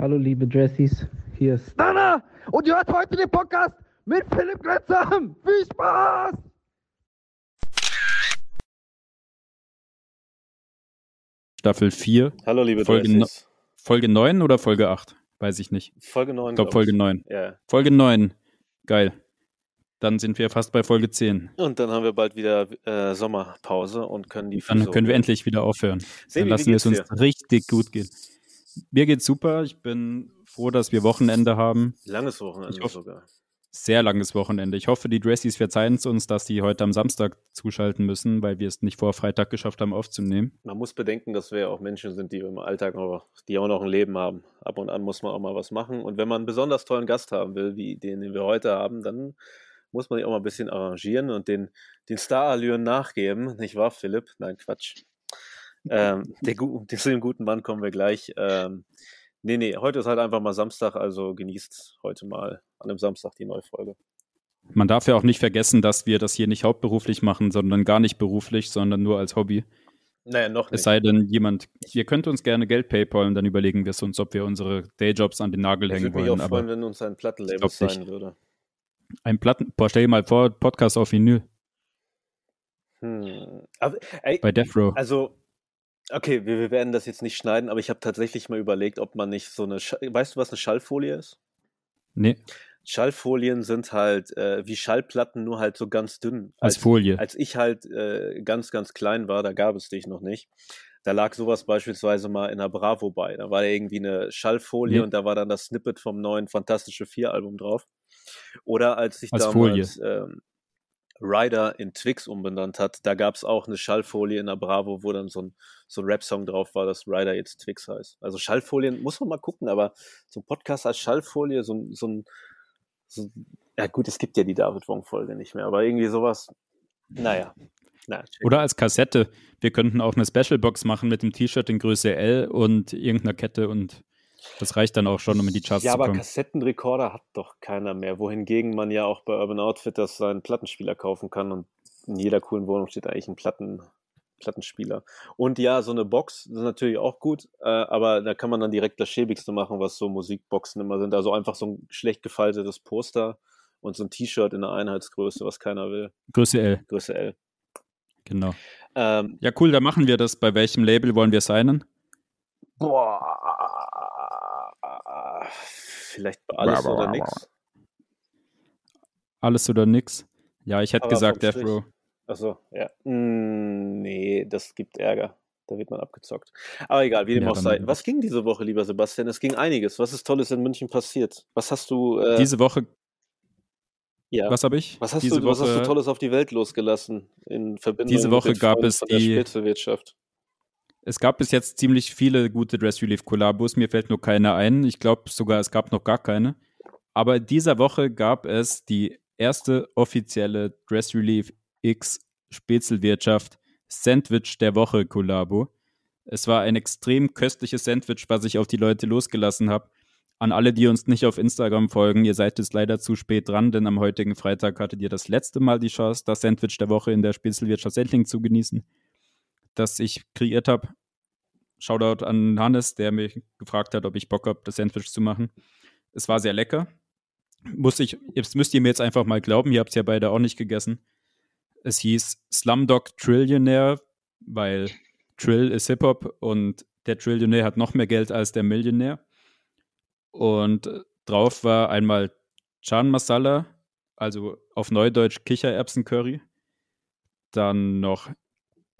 Hallo liebe Dressies, hier ist Nana und ihr hört heute den Podcast mit Philipp Grenzam. Viel Spaß! Staffel 4. Hallo liebe Folge, no Folge 9 oder Folge 8? Weiß ich nicht. Folge 9. Ich glaube Folge 9. Ja. Folge 9. Geil. Dann sind wir fast bei Folge 10. Und dann haben wir bald wieder äh, Sommerpause und können die Dann können wir endlich wieder aufhören. Sebi, dann lassen wir es uns dir? richtig gut gehen. Mir geht's super. Ich bin froh, dass wir Wochenende haben. Langes Wochenende hoffe, sogar. Sehr langes Wochenende. Ich hoffe, die Dressies verzeihen es uns, dass die heute am Samstag zuschalten müssen, weil wir es nicht vor Freitag geschafft haben aufzunehmen. Man muss bedenken, dass wir auch Menschen sind, die im Alltag noch, die auch noch ein Leben haben. Ab und an muss man auch mal was machen. Und wenn man einen besonders tollen Gast haben will, wie den, den wir heute haben, dann muss man sich auch mal ein bisschen arrangieren und den, den Starallüren nachgeben. Nicht wahr, Philipp? Nein, Quatsch. Ähm, der, zu dem guten Mann kommen wir gleich. Ähm, nee, nee, heute ist halt einfach mal Samstag, also genießt heute mal an einem Samstag die neue Folge. Man darf ja auch nicht vergessen, dass wir das hier nicht hauptberuflich machen, sondern gar nicht beruflich, sondern nur als Hobby. Naja, noch nicht. Es sei denn, jemand, ihr könnt uns gerne Geld paypalen, dann überlegen wir es uns, ob wir unsere Dayjobs an den Nagel hängen wollen. Ich würde mich auch freuen, wenn uns ein Plattenlabel sein würde. Ein Platten, boah, stell dir mal vor, Podcast auf Vinyl. Hm. Aber, ey, Bei Death Row. Also, okay, wir, wir, werden das jetzt nicht schneiden, aber ich habe tatsächlich mal überlegt, ob man nicht so eine. Sch weißt du, was eine Schallfolie ist? Nee. Schallfolien sind halt äh, wie Schallplatten, nur halt so ganz dünn. Als, als Folie. Als ich halt äh, ganz, ganz klein war, da gab es dich noch nicht. Da lag sowas beispielsweise mal in der Bravo bei. Da war irgendwie eine Schallfolie nee. und da war dann das Snippet vom neuen Fantastische Vier Album drauf. Oder als sich als damals ähm, Ryder in Twix umbenannt hat, da gab es auch eine Schallfolie in der Bravo, wo dann so ein, so ein Rap-Song drauf war, dass Ryder jetzt Twix heißt. Also Schallfolien muss man mal gucken, aber so ein Podcast als Schallfolie, so, so ein, so, ja gut, es gibt ja die David Wong-Folge nicht mehr, aber irgendwie sowas, naja. Na, Oder als Kassette. Wir könnten auch eine Special-Box machen mit dem T-Shirt in Größe L und irgendeiner Kette und das reicht dann auch schon, um in die Charts ja, zu kommen. Ja, aber Kassettenrekorder hat doch keiner mehr. Wohingegen man ja auch bei Urban Outfitters seinen Plattenspieler kaufen kann und in jeder coolen Wohnung steht eigentlich ein Platten, Plattenspieler. Und ja, so eine Box ist natürlich auch gut, äh, aber da kann man dann direkt das Schäbigste machen, was so Musikboxen immer sind. Also einfach so ein schlecht gefaltetes Poster und so ein T-Shirt in der Einheitsgröße, was keiner will. Größe L. Größe L. Genau. Ähm, ja, cool, da machen wir das. Bei welchem Label wollen wir signen? Boah, vielleicht alles oder nix. Alles oder nix? Ja, ich hätte Aber gesagt Death Row. Achso, ja. Mm, nee, das gibt Ärger. Da wird man abgezockt. Aber egal, wie dem ja, auch sei. Was ging diese Woche, lieber Sebastian? Es ging einiges. Was ist Tolles in München passiert? Was hast du. Äh, diese Woche. Ja. Was habe ich? Was hast, diese du, was hast du Tolles auf die Welt losgelassen in Verbindung diese Woche mit den gab es von der die, Spätzewirtschaft? Es gab bis jetzt ziemlich viele gute Dress Relief Kollabos. Mir fällt nur keine ein. Ich glaube sogar, es gab noch gar keine. Aber in dieser Woche gab es die erste offizielle Dress Relief X Spätzelwirtschaft Sandwich der Woche Kollabo. Es war ein extrem köstliches Sandwich, was ich auf die Leute losgelassen habe. An alle, die uns nicht auf Instagram folgen, ihr seid jetzt leider zu spät dran, denn am heutigen Freitag hattet ihr das letzte Mal die Chance, das Sandwich der Woche in der Spätzelwirtschaft Sendling zu genießen das ich kreiert habe. Shoutout an Hannes, der mich gefragt hat, ob ich Bock habe, das Sandwich zu machen. Es war sehr lecker. Muss ich, jetzt müsst ihr mir jetzt einfach mal glauben, ihr habt es ja beide auch nicht gegessen. Es hieß Slumdog Trillionaire, weil Trill ist Hip-Hop und der Trillionär hat noch mehr Geld als der Millionär. Und drauf war einmal Chan Masala, also auf Neudeutsch Kichererbsen-Curry. Dann noch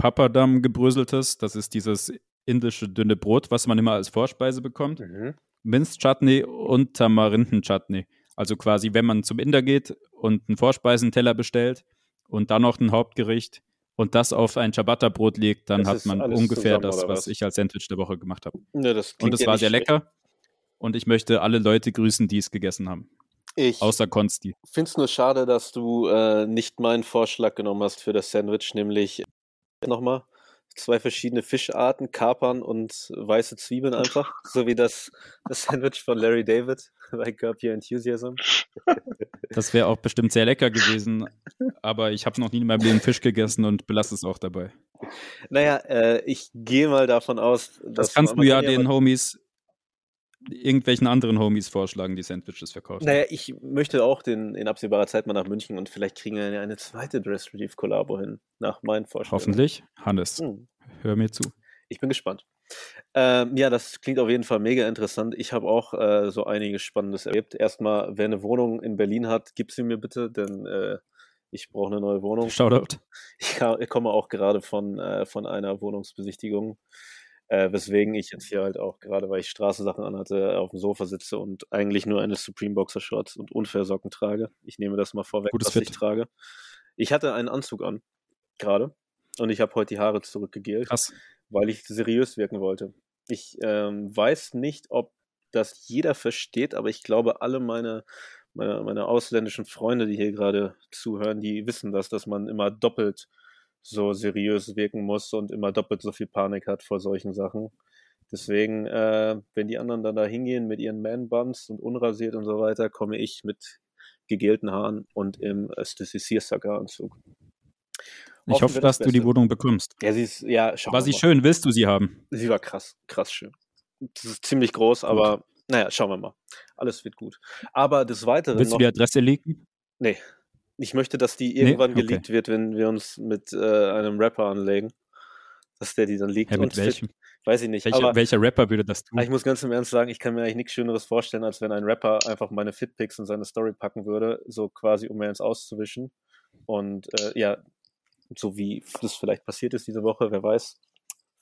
Papadam gebröseltes. Das ist dieses indische dünne Brot, was man immer als Vorspeise bekommt. Mhm. Minz-Chutney und Tamarinden-Chutney. Also quasi, wenn man zum Inder geht und einen Vorspeisenteller bestellt und dann noch ein Hauptgericht und das auf ein Ciabatta-Brot legt, dann das hat man ungefähr zusammen, das, was? was ich als Sandwich der Woche gemacht habe. Ja, das und es ja war sehr schlecht. lecker. Und ich möchte alle Leute grüßen, die es gegessen haben. Ich Außer Konsti. finde es nur schade, dass du äh, nicht meinen Vorschlag genommen hast für das Sandwich, nämlich nochmal zwei verschiedene Fischarten, Kapern und weiße Zwiebeln einfach, so wie das, das Sandwich von Larry David bei Curb Your Enthusiasm. Das wäre auch bestimmt sehr lecker gewesen, aber ich habe noch nie in meinem Leben Fisch gegessen und belasse es auch dabei. Naja, äh, ich gehe mal davon aus, dass. Das kannst du ja den Homies irgendwelchen anderen Homies vorschlagen, die Sandwiches verkaufen. Naja, ich möchte auch den, in absehbarer Zeit mal nach München und vielleicht kriegen wir eine zweite Dress Relief Kollabo hin, nach meinen Vorstellungen. Hoffentlich. Hannes, hm. hör mir zu. Ich bin gespannt. Ähm, ja, das klingt auf jeden Fall mega interessant. Ich habe auch äh, so einiges Spannendes erlebt. Erstmal, wer eine Wohnung in Berlin hat, gib sie mir bitte, denn äh, ich brauche eine neue Wohnung. Shoutout. Ich, ich komme auch gerade von, äh, von einer Wohnungsbesichtigung, äh, weswegen ich jetzt hier halt auch gerade, weil ich Straßensachen anhatte, auf dem Sofa sitze und eigentlich nur eine Supreme Boxer Shorts und Unfairsocken trage. Ich nehme das mal vorweg, Gutes was Fit. ich trage. Ich hatte einen Anzug an, gerade, und ich habe heute die Haare zurückgegelt. Krass weil ich seriös wirken wollte. Ich ähm, weiß nicht, ob das jeder versteht, aber ich glaube, alle meine, meine, meine ausländischen Freunde, die hier gerade zuhören, die wissen das, dass man immer doppelt so seriös wirken muss und immer doppelt so viel Panik hat vor solchen Sachen. Deswegen, äh, wenn die anderen dann da hingehen mit ihren Man-Buns und unrasiert und so weiter, komme ich mit gegelten Haaren und im Stissi-Anzug. Ich hoffe, dass du die Wohnung bekommst. Ja, sie ist, ja, schau War sie mal. schön? Willst du sie haben? Sie war krass, krass schön. Das ist ziemlich groß, gut. aber naja, schauen wir mal. Alles wird gut. Aber des Weiteren. Willst noch, du die Adresse leaken? Nee. Ich möchte, dass die irgendwann nee? okay. geleakt wird, wenn wir uns mit äh, einem Rapper anlegen. Dass der die dann leakt. Ja, mit welchem? Fit, weiß ich nicht. Welcher, aber, welcher Rapper würde das tun? Ich muss ganz im Ernst sagen, ich kann mir eigentlich nichts Schöneres vorstellen, als wenn ein Rapper einfach meine Fitpics in seine Story packen würde, so quasi, um mir ins Auszuwischen. Und äh, ja, so wie das vielleicht passiert ist diese Woche, wer weiß.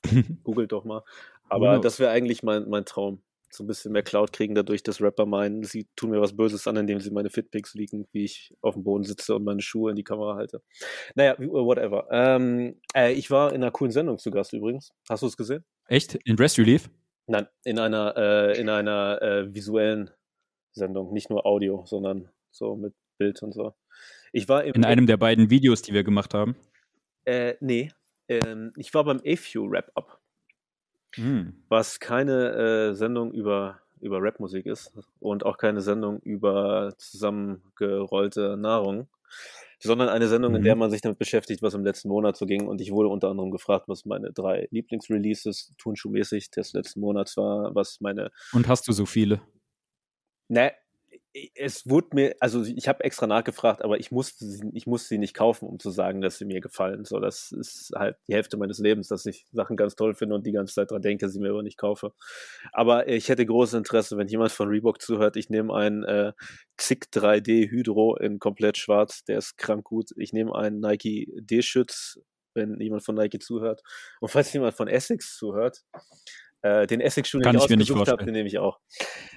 Googelt doch mal. Aber das wäre eigentlich mein, mein Traum. So ein bisschen mehr Cloud kriegen, dadurch, dass Rapper meinen, sie tun mir was Böses an, indem sie meine Fitpics liegen, wie ich auf dem Boden sitze und meine Schuhe in die Kamera halte. Naja, whatever. Ähm, äh, ich war in einer coolen Sendung zu Gast übrigens. Hast du es gesehen? Echt? In Dress Relief? Nein, in einer, äh, in einer äh, visuellen Sendung, nicht nur Audio, sondern so mit Bild und so. Ich war in einem der beiden Videos, die wir gemacht haben. Äh, nee. Ähm, ich war beim AFU Wrap-Up. Hm. Was keine äh, Sendung über, über Rapmusik ist und auch keine Sendung über zusammengerollte Nahrung, sondern eine Sendung, in der Mhm. man sich damit beschäftigt, was im letzten Monat so ging. Und ich wurde unter anderem gefragt, was meine drei Lieblingsreleases turnschuhmäßig des letzten Monats war, was meine Und hast du so viele? Ne, es wurde mir, also ich habe extra nachgefragt, aber ich musste, sie, ich musste sie nicht kaufen, um zu sagen, dass sie mir gefallen. So, das ist halt die Hälfte meines Lebens, dass ich Sachen ganz toll finde und die ganze Zeit dran denke, sie mir aber nicht kaufe. Aber ich hätte großes Interesse, wenn jemand von Reebok zuhört. Ich nehme einen äh, Xic 3D Hydro in komplett schwarz, der ist krank gut. Ich nehme einen Nike D-Schütz, wenn jemand von Nike zuhört. Und falls jemand von Essex zuhört, äh, den Essex-Schuh, den Kann ich ich mir nicht ausgesucht habe, vorstellen. den nehme ich auch.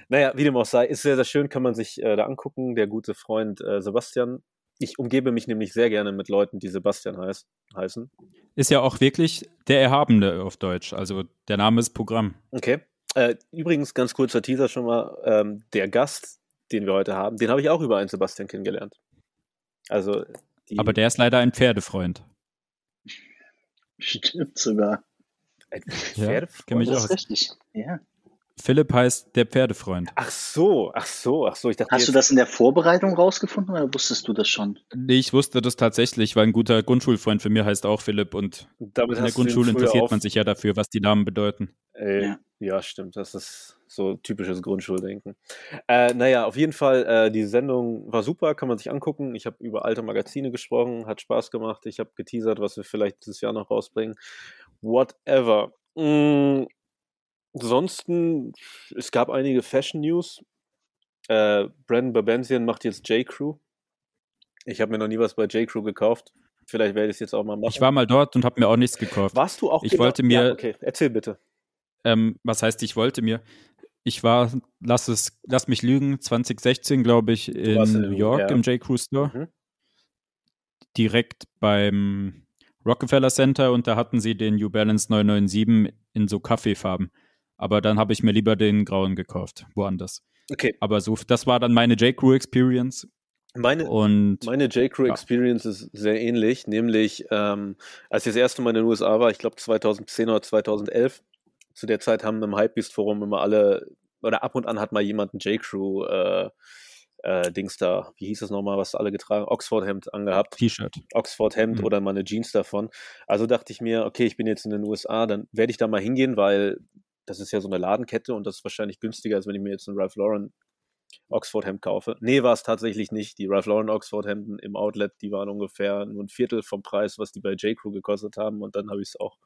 Naja, wie dem auch sei, ist sehr, sehr schön, kann man sich äh, da angucken. Der gute Freund äh, Sebastian. Ich umgebe mich nämlich sehr gerne mit Leuten, die Sebastian heiß, heißen. Ist ja auch wirklich der Erhabene auf Deutsch. Also der Name ist Programm. Okay. Äh, übrigens, ganz kurzer Teaser schon mal, ähm, der Gast, den wir heute haben, den habe ich auch über einen Sebastian kennengelernt. Also, die, Aber der ist leider ein Pferdefreund. Stimmt sogar. Ein Ja, Pferdefreund? kenn mich Das ist richtig. Ja. Philipp heißt der Pferdefreund. Ach so, ach so, ach so. Ich dachte Hast du das in der Vorbereitung rausgefunden oder wusstest du das schon? Nee, ich wusste das tatsächlich, weil ein guter Grundschulfreund für mir heißt auch Philipp und damit in der Grundschule interessiert auf- man sich ja dafür, was die Namen bedeuten. Äh, Ja. ja. stimmt. Das ist so typisches Grundschuldenken. Äh, naja, auf jeden Fall, äh, die Sendung war super, kann man sich angucken. Ich habe über alte Magazine gesprochen, hat Spaß gemacht. Ich habe geteasert, was wir vielleicht dieses Jahr noch rausbringen. Whatever. Mm, ansonsten, es gab einige Fashion News. Äh, Brandon Babenzian macht jetzt J.Crew. Ich habe mir noch nie was bei J.Crew gekauft. Vielleicht werde ich es jetzt auch mal machen. Ich war mal dort und habe mir auch nichts gekauft. Warst du auch? Ich wollte mir- Ja, okay, erzähl bitte. Ähm, was heißt, ich wollte mir? Ich war, lass es, lass mich lügen, 2016, glaube ich, in in New York ja. im J. Crew Store. Mhm. Direkt beim Rockefeller Center und da hatten sie den New Balance 997 in so Kaffeefarben. Aber dann habe ich mir lieber den grauen gekauft, woanders. Okay, Aber so, das war dann meine J. Crew Experience meine, und Meine J.Crew Ja. Experience ist sehr ähnlich, nämlich ähm, als ich das erste Mal in den USA war, ich glaube 2010 oder 2011, zu der Zeit haben im Hypebeast Forum immer alle, oder ab und an hat mal jemand ein J.Crew äh, Dings da, wie hieß das nochmal, was alle getragen, Oxford Hemd angehabt. T-Shirt. Oxford Hemd Mhm. oder mal eine Jeans davon. Also dachte ich mir, okay, ich bin jetzt in den USA, dann werde ich da mal hingehen, weil das ist ja so eine Ladenkette und das ist wahrscheinlich günstiger, als wenn ich mir jetzt einen Ralph Lauren Oxford Hemd kaufe. Nee, war es tatsächlich nicht. Die Ralph Lauren Oxford Hemden im Outlet, die waren ungefähr nur ein Viertel vom Preis, was die bei J.Crew gekostet haben und dann habe ich es auch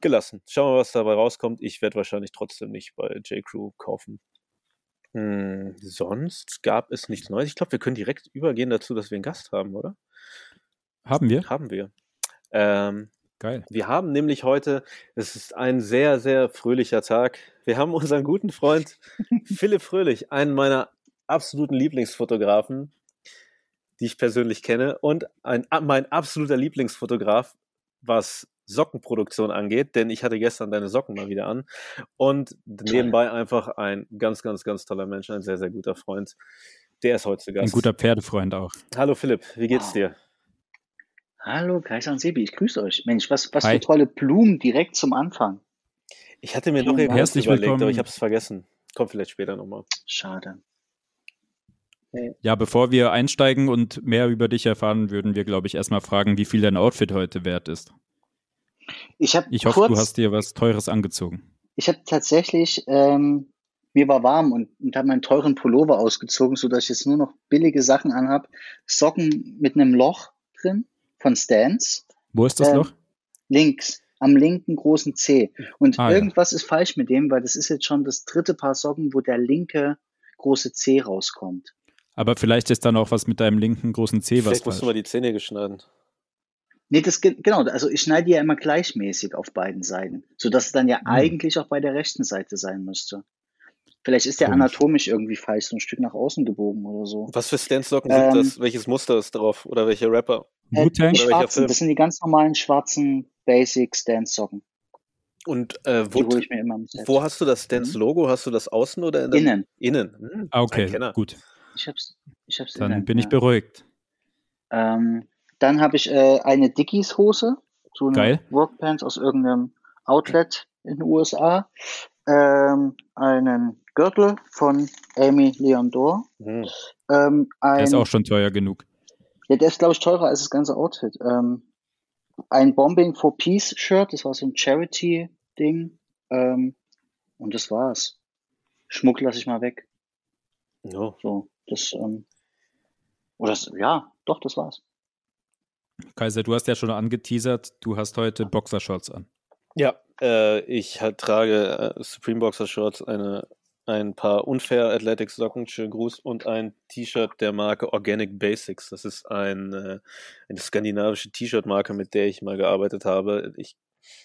gelassen. Schauen wir mal, was dabei rauskommt. Ich werde wahrscheinlich trotzdem nicht bei J.Crew kaufen. Hm, sonst gab es nichts Neues. Ich glaube, wir können direkt übergehen dazu, dass wir einen Gast haben, oder? Haben wir? Haben wir. Ähm, Geil. wir haben nämlich heute, es ist ein sehr, sehr fröhlicher Tag. Wir haben unseren guten Freund Philipp Fröhlich, einen meiner absoluten Lieblingsfotografen, die ich persönlich kenne, und ein, mein absoluter Lieblingsfotograf, was Sockenproduktion angeht, denn ich hatte gestern deine Socken mal wieder an. Und nebenbei einfach ein ganz, ganz, ganz toller Mensch, ein sehr, sehr guter Freund. Der ist heute zu Gast. Ein guter Pferdefreund auch. Hallo Philipp, wie geht's Wow. dir? Hallo, Kaiser und Sebi, ich grüße euch. Mensch, was, was Hi. für tolle Blumen direkt zum Anfang. Ich hatte mir noch irgendwas Herzlich überlegt, willkommen. aber ich habe es vergessen. Kommt vielleicht später nochmal. Schade. Ja, bevor wir einsteigen und mehr über dich erfahren, würden wir, glaube ich, erstmal fragen, wie viel dein Outfit heute wert ist. Ich Ich hoffe, kurz, du hast dir was Teures angezogen. ich habe tatsächlich, ähm, mir war warm und, und habe meinen teuren Pullover ausgezogen, sodass ich jetzt nur noch billige Sachen anhab. Socken mit einem Loch drin von Stans, Wo ist das Ähm, Loch? links, am linken großen Zeh. Und Ah, ja. irgendwas ist falsch mit dem, weil das ist jetzt schon das dritte Paar Socken, wo der linke große Zeh rauskommt. Aber vielleicht ist dann auch was mit deinem linken großen Zeh was Vielleicht musst du mal die Zähne geschneiden. Nee, das ge- genau, also ich schneide die ja immer gleichmäßig auf beiden Seiten, sodass es dann ja Hm. eigentlich auch bei der rechten Seite sein müsste. Vielleicht ist der Komisch. anatomisch irgendwie falsch, so ein Stück nach außen gebogen oder so. Was für Stance-Socken Ähm, sind das? Welches Muster ist drauf? Oder welche Rapper? Äh, die Oder welcher schwarzen, Film? das sind die ganz normalen schwarzen Basic Stance Socken. Und äh, wo, wo hast du das Stance-Logo? Hast du das außen oder in der Innen. Innen. Hm, Ah, okay, gut. Ich hab's, ich hab's Dann innen, bin ich ja. beruhigt. Ähm, dann habe ich äh, eine Dickies Hose, so eine Geil. Workpants aus irgendeinem Outlet in den USA, ähm, einen Gürtel von Amy Leondor, Hm. ähm, Der ist ein, auch schon teuer genug. ja, der ist glaube ich teurer als das ganze Outfit, ähm, ein Bombing for Peace Shirt, das war so ein Charity Ding, ähm, und das war's. Schmuck lasse ich mal weg, Ja. so, das, ähm, oder das, ja, doch, das war's. Kaiser, du hast ja schon angeteasert, du hast heute Boxershorts an. Ja, äh, ich halt trage äh, Supreme Boxer Shorts, eine, ein paar Unfair Athletics Socken, schönen Gruß, und ein T-Shirt der Marke Organic Basics. Das ist ein, äh, eine skandinavische T-Shirt-Marke, mit der ich mal gearbeitet habe. Ich,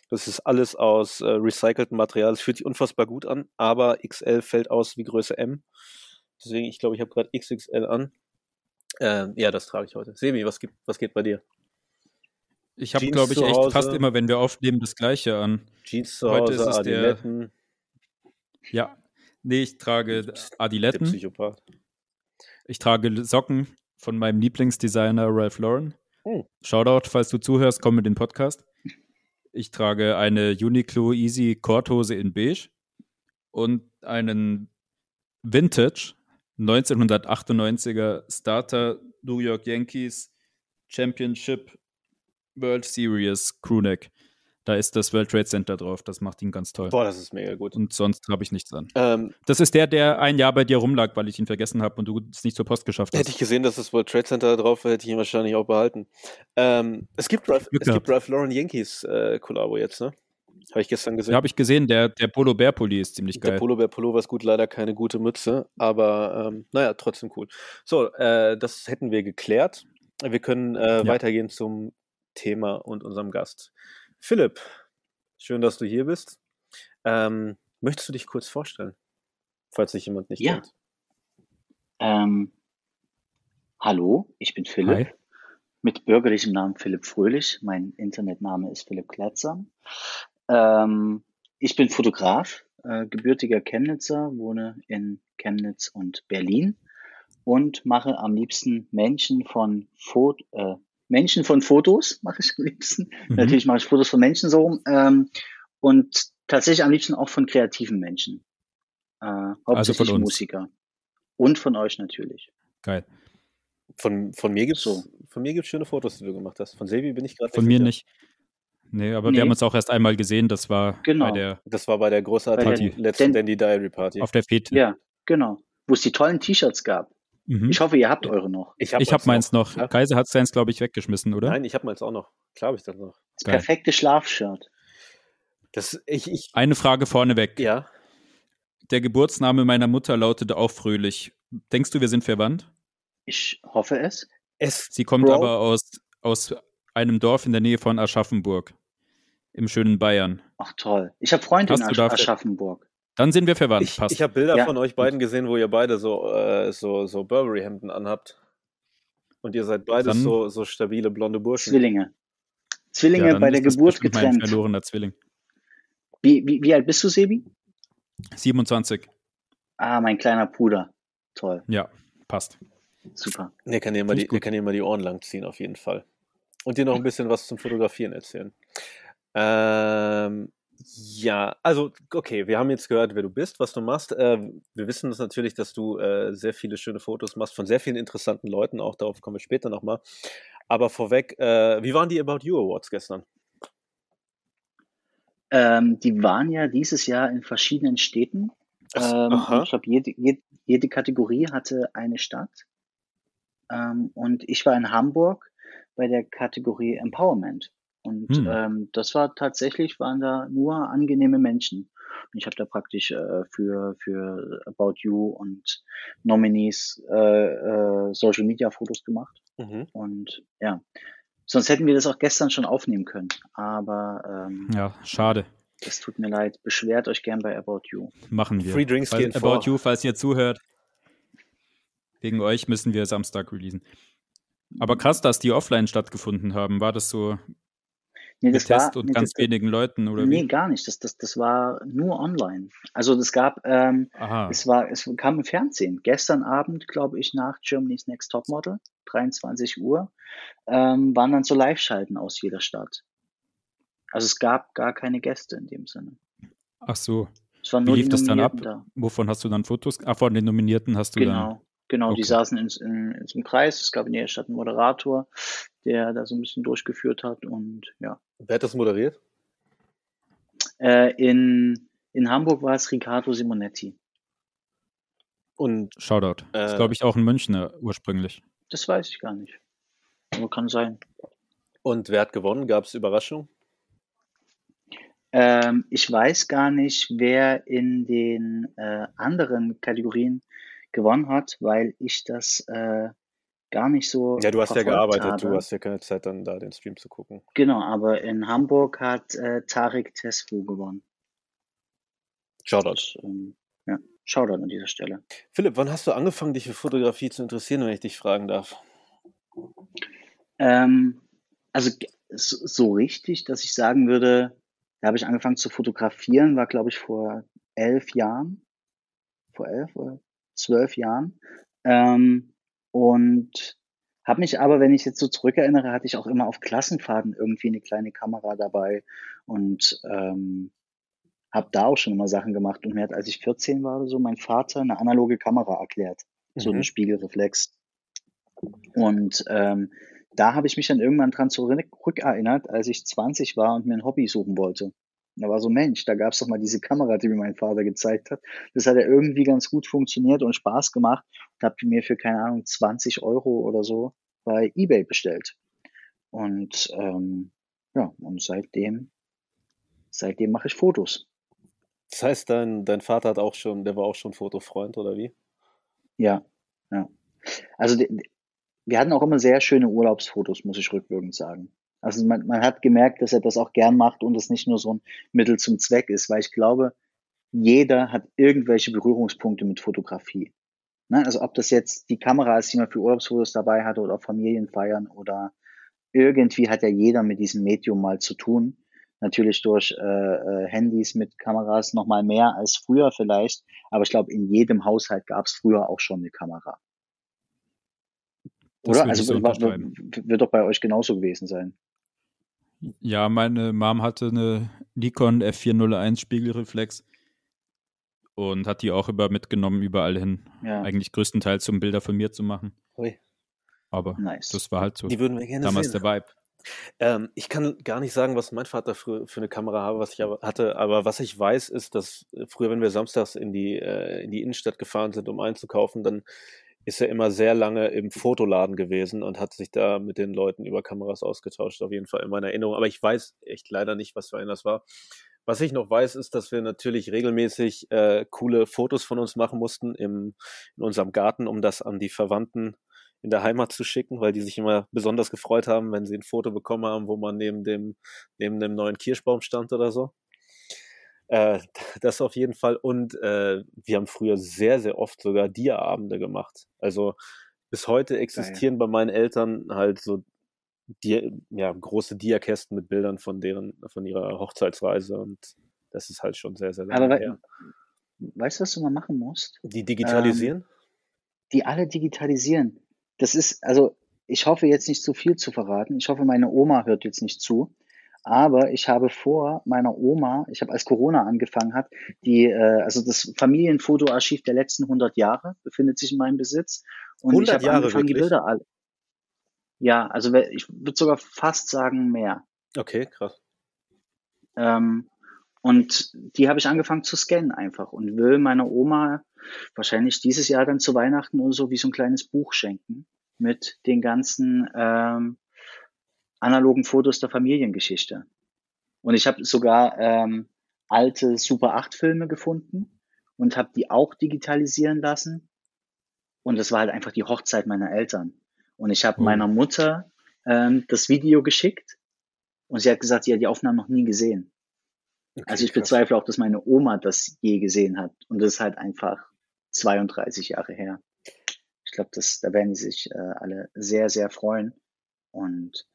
das ist alles aus äh, recyceltem Material. Es fühlt sich unfassbar gut an, aber XL fällt aus wie Größe M. Deswegen, ich glaube, ich habe gerade XXL an. Ähm, ja, das trage ich heute. Sebi, was, gibt, was geht bei dir? Ich habe, glaube ich, echt Hause. fast immer, wenn wir aufnehmen, das Gleiche an. Jeans zu Heute Hause, ist es der- Adiletten, Ja. Nee, ich trage der Adiletten. Psychopath. Ich trage Socken von meinem Lieblingsdesigner Ralph Lauren. Oh. Shoutout, falls du zuhörst, komm in den Podcast. Ich trage eine Uniqlo Easy Korthose in beige und einen Vintage 1998er Starter New York Yankees Championship World Series Crewneck. Da ist das World Trade Center drauf. Das macht ihn ganz toll. Boah, das ist mega gut. Und sonst habe ich nichts an. Ähm, Das ist der, der ein Jahr bei dir rumlag, weil ich ihn vergessen habe und du es nicht zur Post geschafft hast. hätte ich gesehen, dass das World Trade Center drauf war, hätte ich ihn wahrscheinlich auch behalten. Ähm, es gibt Ralph, Glück es gibt gehabt. Ralph Lauren Yankees äh, Kollabo jetzt, ne? Habe ich gestern gesehen. Ja, habe ich gesehen, der, der Polo Bear Pulli ist ziemlich Der geil. Polo Bear Pullover ist gut, leider keine gute Mütze, aber ähm, naja, trotzdem cool. So, äh, das hätten wir geklärt. Wir können äh, Ja. weitergehen zum Thema und unserem Gast. Philipp, schön, dass du hier bist. Ähm, möchtest du dich kurz vorstellen, falls sich jemand nicht Ja. kennt? Ähm, hallo, ich bin Philipp. Hi. Mit bürgerlichem Namen Philipp Fröhlich. Mein Internetname ist Philipp Kletzer. Ähm, ich bin Fotograf, äh, gebürtiger Chemnitzer, wohne in Chemnitz und Berlin und mache am liebsten Menschen von Fot äh, Menschen von Fotos, mache ich am liebsten. Mhm. Natürlich mache ich Fotos von Menschen so rum. Ähm, und tatsächlich am liebsten auch von kreativen Menschen. Äh, hauptsächlich von uns. Musiker. Und von euch natürlich. Geil. Von, von mir gibt's So. von mir gibt's schöne Fotos, die du gemacht hast. Von Sevi bin ich gerade Von mir sicher. nicht. Nee, aber Nee. wir haben uns auch erst einmal gesehen. Das war Genau. bei der, Das war bei der großartigen letzten Dandy Diary Party. auf der Fete. Ja, genau. Wo es die tollen T-Shirts gab. Mhm. Ich hoffe, ihr habt eure noch. ich habe Ich habe meins noch. Ja. Kaiser hat seins, glaube ich, weggeschmissen, oder? Nein, ich habe meins auch noch. Klar habe ich das noch. Das Geil. perfekte Schlafshirt. Das, ich, ich, Eine Frage vorneweg. ja. Der Geburtsname meiner Mutter lautete auch Fröhlich. Denkst du, wir sind verwandt? Ich hoffe es. Es, Sie kommt Bro. aber aus, aus einem Dorf in der Nähe von Aschaffenburg. Im schönen Bayern. Ach toll. Ich habe Freunde in Hast du Asch Aschaffenburg. Dann sind wir verwandt. ich, Passt. ich habe Bilder Ja. von euch beiden gesehen, wo ihr beide so, äh, so, so Burberry-Hemden anhabt. Und ihr seid beides Dann- so, so stabile blonde Burschen. Zwillinge. Zwillinge Ja, bei der Geburt bestimmt Mein getrennt. verlorener Zwilling. Wie, wie, wie alt bist du, Sebi? 27. Ah, mein kleiner Bruder. Toll. Ja, passt. Super. Der kann dir mal die, der kann dir mal die Ohren langziehen, auf jeden Fall. Und dir noch ein bisschen was zum Fotografieren erzählen. Ähm, ja, also, okay, wir haben jetzt gehört, wer du bist, was du machst. Äh, wir wissen das natürlich, dass du äh, sehr viele schöne Fotos machst von sehr vielen interessanten Leuten. Auch darauf kommen wir später nochmal. Aber vorweg, äh, wie waren die About You Awards gestern? Ähm, die waren ja dieses Jahr in verschiedenen Städten. Ach, Ähm, ich glaube, jede, jede, jede Kategorie hatte eine Stadt. Ähm, und ich war in Hamburg bei der Kategorie Empowerment. Und Hm. ähm, das war tatsächlich, waren da nur angenehme Menschen. Ich habe da praktisch äh, für, für About You und Nominees äh, äh, Social Media Fotos gemacht. Mhm. Und ja, sonst hätten wir das auch gestern schon aufnehmen können. Aber ähm, Ja, schade. es tut mir leid. Beschwert euch gern bei About You. Machen wir. Free Drinks Falls, gehen About vor. You, falls ihr zuhört. Wegen euch müssen wir Samstag releasen. Aber krass, dass die offline stattgefunden haben. War das so Nee, mit Test und nee, ganz das, wenigen Leuten oder nee, wie? gar nicht. Das, das, das war nur online. Also das gab, ähm, es war, es kam im Fernsehen. Gestern Abend, glaube ich, nach Germany's Next Topmodel, 23 Uhr, ähm, waren dann so Live-Schalten aus jeder Stadt. Also es gab gar keine Gäste in dem Sinne. Ach so. Wie nur lief das dann ab? Da. Wovon hast du dann Fotos? Ah, von den Nominierten hast du Genau, genau. Die Okay. saßen in, in, in so einem Kreis. Es gab in jeder Stadt einen Moderator, der da so ein bisschen durchgeführt hat. Und ja. Wer hat das moderiert? Äh, in, in Hamburg war es Riccardo Simonetti. Und. Shoutout. Äh, ist, glaube ich, auch ein Münchner ursprünglich. Das weiß ich gar nicht. Aber kann sein. Und wer hat gewonnen? Gab es Überraschung? Ähm, ich weiß gar nicht, wer in den äh, anderen Kategorien gewonnen hat, weil ich das äh, gar nicht so. Ja, du hast ja gearbeitet, habe. du hast ja keine Zeit, dann da den Stream zu gucken. Genau, aber in Hamburg hat äh, Tarek Tesfu gewonnen. Shoutout. Ähm, ja, Shoutout an dieser Stelle. Philipp, wann hast du angefangen, dich für Fotografie zu interessieren, wenn ich dich fragen darf? Ähm, also so richtig, dass ich sagen würde, da habe ich angefangen zu fotografieren, war glaube ich vor elf Jahren, vor elf oder zwölf Jahren. Ähm, und habe mich aber, wenn ich jetzt so zurückerinnere, hatte ich auch immer auf Klassenfahrten irgendwie eine kleine Kamera dabei und ähm, habe da auch schon immer Sachen gemacht. Und mir hat, als ich 14 war oder so, mein Vater eine analoge Kamera erklärt, so Mhm. eine Spiegelreflex. Und ähm, da habe ich mich dann irgendwann dran zurückerinnert, als ich 20 war und mir ein Hobby suchen wollte. Da war so, Mensch, da gab es doch mal diese Kamera, die mir mein Vater gezeigt hat. Das hat ja irgendwie ganz gut funktioniert und Spaß gemacht. Und habe mir für, keine Ahnung, 20 Euro oder so bei Ebay bestellt. Und ähm, ja, und seitdem, seitdem mache ich Fotos. Das heißt, dein, dein Vater hat auch schon, der war auch schon Fotofreund, oder wie? Ja, ja. Also wir hatten auch immer sehr schöne Urlaubsfotos, muss ich rückwirkend sagen. Also man, man hat gemerkt, dass er das auch gern macht und es nicht nur so ein Mittel zum Zweck ist, weil ich glaube, jeder hat irgendwelche Berührungspunkte mit Fotografie. Ne? Also ob das jetzt die Kamera ist, die man für Urlaubsfotos dabei hatte oder Familienfeiern oder irgendwie hat ja jeder mit diesem Medium mal zu tun. Natürlich durch äh, äh, Handys mit Kameras noch mal mehr als früher vielleicht, aber ich glaube, in jedem Haushalt gab es früher auch schon eine Kamera. Das Oder? Also unterschreiben. wird doch bei euch genauso gewesen sein. Ja, meine Mom hatte eine Nikon F401 Spiegelreflex und hat die auch über mitgenommen überall hin. Ja, Eigentlich größtenteils, um Bilder von mir zu machen. Ui. Aber nice. das war halt so Die würden wir gerne damals sehen. der Vibe. Ähm, ich kann gar nicht sagen, was mein Vater für, für eine Kamera habe, was ich aber hatte, aber was ich weiß, ist, dass früher, wenn wir samstags in die, äh, in die Innenstadt gefahren sind, um einzukaufen, dann ist er immer sehr lange im Fotoladen gewesen und hat sich da mit den Leuten über Kameras ausgetauscht, auf jeden Fall in meiner Erinnerung. Aber ich weiß echt leider nicht, was für ein das war. Was ich noch weiß, ist, dass wir natürlich regelmäßig äh, coole Fotos von uns machen mussten im, in unserem Garten, um das an die Verwandten in der Heimat zu schicken, weil die sich immer besonders gefreut haben, wenn sie ein Foto bekommen haben, wo man neben dem, neben dem neuen Kirschbaum stand oder so. Äh, das auf jeden Fall. Und äh, wir haben früher sehr, sehr oft sogar Dia-Abende gemacht. Also bis heute existieren Geil. bei meinen Eltern halt so die, ja, große Diakästen mit Bildern von deren, von ihrer Hochzeitsreise und das ist halt schon sehr, sehr lange Aber her. Weißt du, was du mal machen musst? Die digitalisieren? Ähm, die alle digitalisieren. Das ist, also ich hoffe jetzt nicht zu viel zu verraten. Ich hoffe, meine Oma hört jetzt nicht zu. Aber ich habe vor meiner Oma, ich habe als Corona angefangen hat, die, äh, also das Familienfotoarchiv der letzten 100 Jahre befindet sich in meinem Besitz. Und 100 ich habe angefangen, wirklich? die Bilder alle. Ja, also ich würde sogar fast sagen mehr. Okay, krass. Ähm, und die habe ich angefangen zu scannen einfach und will meiner Oma wahrscheinlich dieses Jahr dann zu Weihnachten oder so wie so ein kleines Buch schenken mit den ganzen ähm, analogen Fotos der Familiengeschichte. Und ich habe sogar ähm, alte Super 8 Filme gefunden und habe die auch digitalisieren lassen. Und das war halt einfach die Hochzeit meiner Eltern. Und ich habe mhm. meiner Mutter ähm, das Video geschickt und sie hat gesagt, sie hat die Aufnahmen noch nie gesehen. Okay, also ich krass. bezweifle auch, dass meine Oma das je gesehen hat. Und das ist halt einfach 32 Jahre her. Ich glaube, da werden die sich äh, alle sehr, sehr freuen. Und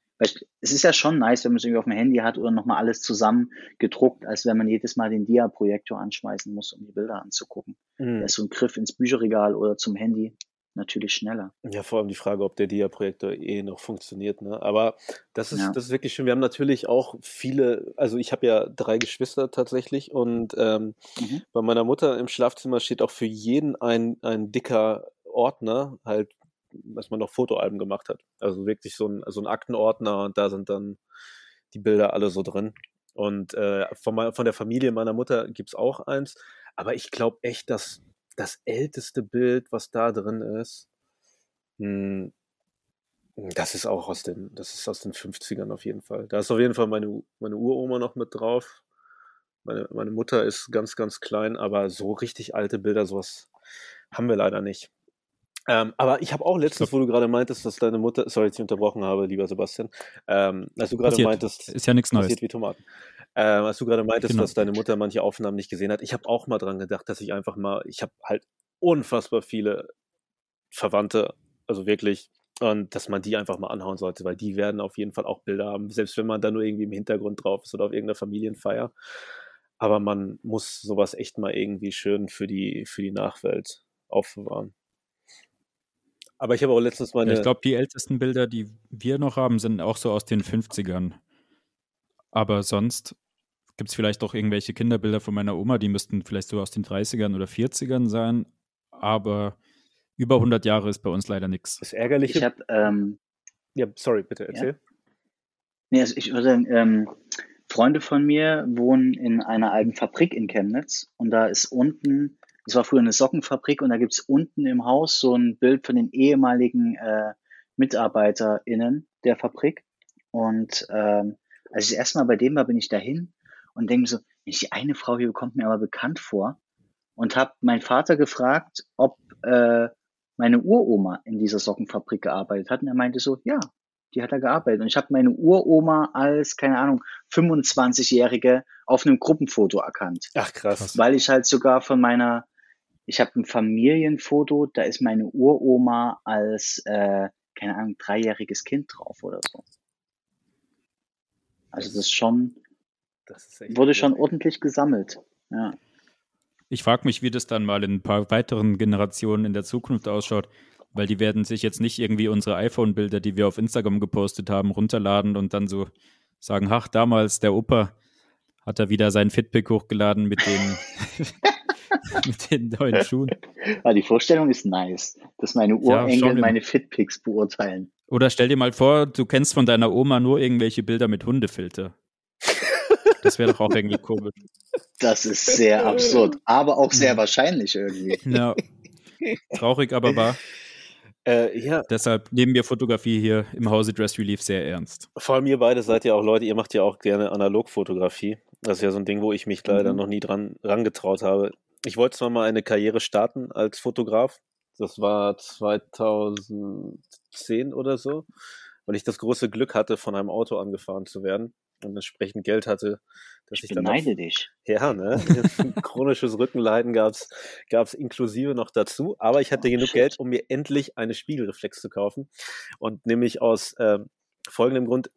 es ist ja schon nice, wenn man es irgendwie auf dem Handy hat oder nochmal alles zusammen gedruckt, als wenn man jedes Mal den Dia-Projektor anschmeißen muss, um die Bilder anzugucken. Mhm. Da ist so ein Griff ins Bücherregal oder zum Handy natürlich schneller. Ja, vor allem die Frage, ob der Dia-Projektor eh noch funktioniert. Ne? Aber das ist, ja. das ist wirklich schön. Wir haben natürlich auch viele, also ich habe ja drei Geschwister tatsächlich und ähm, mhm. bei meiner Mutter im Schlafzimmer steht auch für jeden ein, ein dicker Ordner, halt dass man noch Fotoalben gemacht hat. Also wirklich so ein, so ein Aktenordner und da sind dann die Bilder alle so drin. Und äh, von, von der Familie meiner Mutter gibt es auch eins. Aber ich glaube echt, dass das älteste Bild, was da drin ist, mh, hm, das ist auch aus den, das ist aus den 50ern auf jeden Fall. Da ist auf jeden Fall meine, meine Uroma noch mit drauf. Meine, meine Mutter ist ganz, ganz klein, aber so richtig alte Bilder, sowas haben wir leider nicht. Ähm, aber ich habe auch letztens, wo du gerade meintest, dass deine Mutter, sorry, dass ich unterbrochen habe, lieber Sebastian, ähm, als du gerade meintest, ist ja nichts Neues. Passiert wie Tomaten. Ähm, als du gerade meintest, genau. dass deine Mutter manche Aufnahmen nicht gesehen hat, ich habe auch mal dran gedacht, dass ich einfach mal, ich habe halt unfassbar viele Verwandte, also wirklich, und dass man die einfach mal anhauen sollte, weil die werden auf jeden Fall auch Bilder haben, selbst wenn man da nur irgendwie im Hintergrund drauf ist oder auf irgendeiner Familienfeier. Aber man muss sowas echt mal irgendwie schön für die, für die Nachwelt aufbewahren. Aber ich habe auch letztens meine. Ja, ich glaube, die ältesten Bilder, die wir noch haben, sind auch so aus den 50ern. Aber sonst gibt es vielleicht auch irgendwelche Kinderbilder von meiner Oma, die müssten vielleicht so aus den 30ern oder 40ern sein. Aber über 100 Jahre ist bei uns leider nichts. Das Ärgerliche. Ich habe. Ähm, ja, sorry, bitte erzähl. Ja? Nee, also ich würde sagen, ähm, Freunde von mir wohnen in einer alten Fabrik in Chemnitz und da ist unten es war früher eine Sockenfabrik und da gibt's unten im Haus so ein Bild von den ehemaligen äh, MitarbeiterInnen der Fabrik. Und ähm, als ich das erste Mal bei dem war, bin ich dahin und denke so, die eine Frau hier kommt mir aber bekannt vor und habe meinen Vater gefragt, ob äh, meine Uroma in dieser Sockenfabrik gearbeitet hat. Und er meinte so, ja, die hat da gearbeitet. Und ich habe meine Uroma als, keine Ahnung, 25-Jährige auf einem Gruppenfoto erkannt. Ach krass. Weil ich halt sogar von meiner ich habe ein Familienfoto, da ist meine Uroma als, äh, keine Ahnung, dreijähriges Kind drauf oder so. Also das ist schon, das ist wurde schon ordentlich gesammelt. Ja. Ich frage mich, wie das dann mal in ein paar weiteren Generationen in der Zukunft ausschaut, weil die werden sich jetzt nicht irgendwie unsere iPhone-Bilder, die wir auf Instagram gepostet haben, runterladen und dann so sagen, ach, damals der Opa hat er wieder seinen Fitpick hochgeladen mit den mit den neuen Schuhen. Ja, die Vorstellung ist nice, dass meine Urenkel ja, meine Fitpicks beurteilen. Oder stell dir mal vor, du kennst von deiner Oma nur irgendwelche Bilder mit Hundefilter. Das wäre doch auch irgendwie komisch. Das ist sehr absurd, aber auch sehr wahrscheinlich irgendwie. Ja. Traurig, aber wahr. Äh, ja, Deshalb nehmen wir Fotografie hier im Hause Dress Relief sehr ernst. vor allem ihr beide seid ja auch Leute, ihr macht ja auch gerne Analogfotografie. Das ist ja so ein Ding, wo ich mich leider Mhm. noch nie dran rangetraut habe. Ich wollte zwar mal eine Karriere starten als Fotograf. Das war 2010 oder so, weil ich das große Glück hatte, von einem Auto angefahren zu werden und entsprechend Geld hatte, dass Ich ich, dann beneide dich. Ja, ne? Chronisches Rückenleiden gab's gab's inklusive noch dazu. Aber ich hatte Oh, genug shit. Geld, um mir endlich eine Spiegelreflex zu kaufen. Und nämlich aus ähm, folgendem Grund,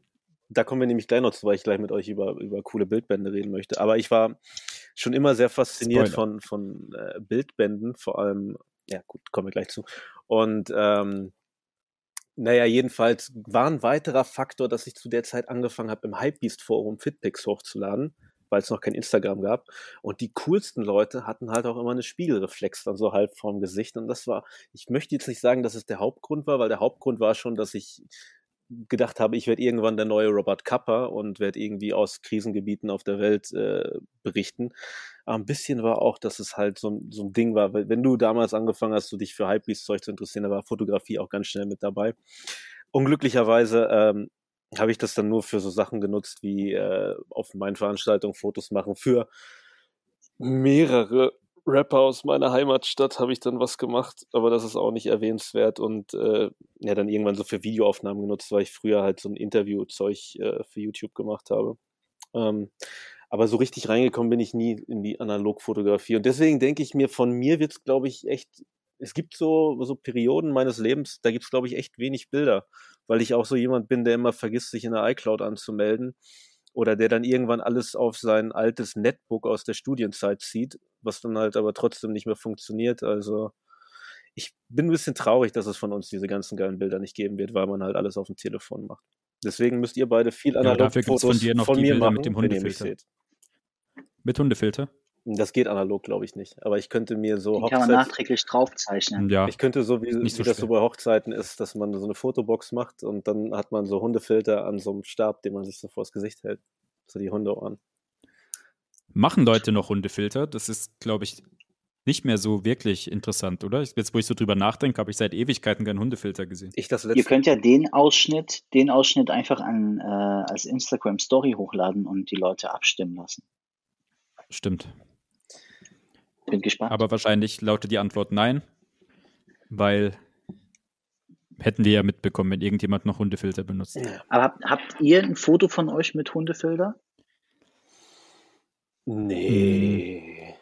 da kommen wir nämlich gleich noch zu, weil ich gleich mit euch über, über coole Bildbände reden möchte. Aber ich war schon immer sehr fasziniert Spoiler. von, von äh, Bildbänden, vor allem, ja gut, kommen wir gleich zu. Und ähm, naja, jedenfalls war ein weiterer Faktor, dass ich zu der Zeit angefangen habe, im Hypebeast-Forum Fitpics hochzuladen, weil es noch kein Instagram gab. Und die coolsten Leute hatten halt auch immer eine Spiegelreflex dann so halb vorm Gesicht. Und das war, ich möchte jetzt nicht sagen, dass es der Hauptgrund war, weil der Hauptgrund war schon, dass ich gedacht habe, ich werde irgendwann der neue Robert Kappa und werde irgendwie aus Krisengebieten auf der Welt äh, berichten. Aber ein bisschen war auch, dass es halt so, ein- so ein Ding war. Wenn du damals angefangen hast, du dich für Hypebeast-Zeug zu interessieren, da war Fotografie auch ganz schnell mit dabei. Unglücklicherweise ähm, habe ich das dann nur für so Sachen genutzt, wie äh, auf meinen Veranstaltungen Fotos machen. Für mehrere Rapper aus meiner Heimatstadt habe ich dann was gemacht, aber das ist auch nicht erwähnenswert und äh, ja, dann irgendwann so für Videoaufnahmen genutzt, weil ich früher halt so ein Interviewzeug äh, für YouTube gemacht habe. Ähm, aber so richtig reingekommen bin ich nie in die Analogfotografie. Und deswegen denke ich mir, von mir wird es, glaube ich, echt, es gibt so, so Perioden meines Lebens, da gibt es, glaube ich, echt wenig Bilder, weil ich auch so jemand bin, der immer vergisst, sich in der iCloud anzumelden oder der dann irgendwann alles auf sein altes Netbook aus der Studienzeit zieht, was dann halt aber trotzdem nicht mehr funktioniert. Also ich bin ein bisschen traurig, dass es von uns diese ganzen geilen Bilder nicht geben wird, weil man halt alles auf dem Telefon macht. Deswegen müsst ihr beide viel Ja, analog dafür gibt's Fotos von dir noch von die mir Bilder machen, mit dem Hundefilter. Mit Hundefilter? Das geht analog, glaube ich, nicht. Aber ich könnte mir so Die kann man nachträglich draufzeichnen. Ja. ich könnte so, wie, Nicht wie so das so bei Hochzeiten ist, dass man so eine Fotobox macht und dann hat man so Hundefilter an so einem Stab, den man sich so vors Gesicht hält. So die Hundeohren. Machen Leute noch Hundefilter? Das ist, glaube ich, nicht mehr so wirklich interessant, oder? Jetzt, wo ich so drüber nachdenke, habe ich seit Ewigkeiten keinen Hundefilter gesehen. Ich das Ihr könnt ja den Ausschnitt, den Ausschnitt einfach an, äh, als Instagram Story hochladen und die Leute abstimmen lassen. Stimmt. Bin gespannt. Aber wahrscheinlich lautet die Antwort nein, weil hätten wir ja mitbekommen, wenn irgendjemand noch Hundefilter benutzt. Aber habt, habt ihr ein Foto von euch mit Hundefilter? Nee.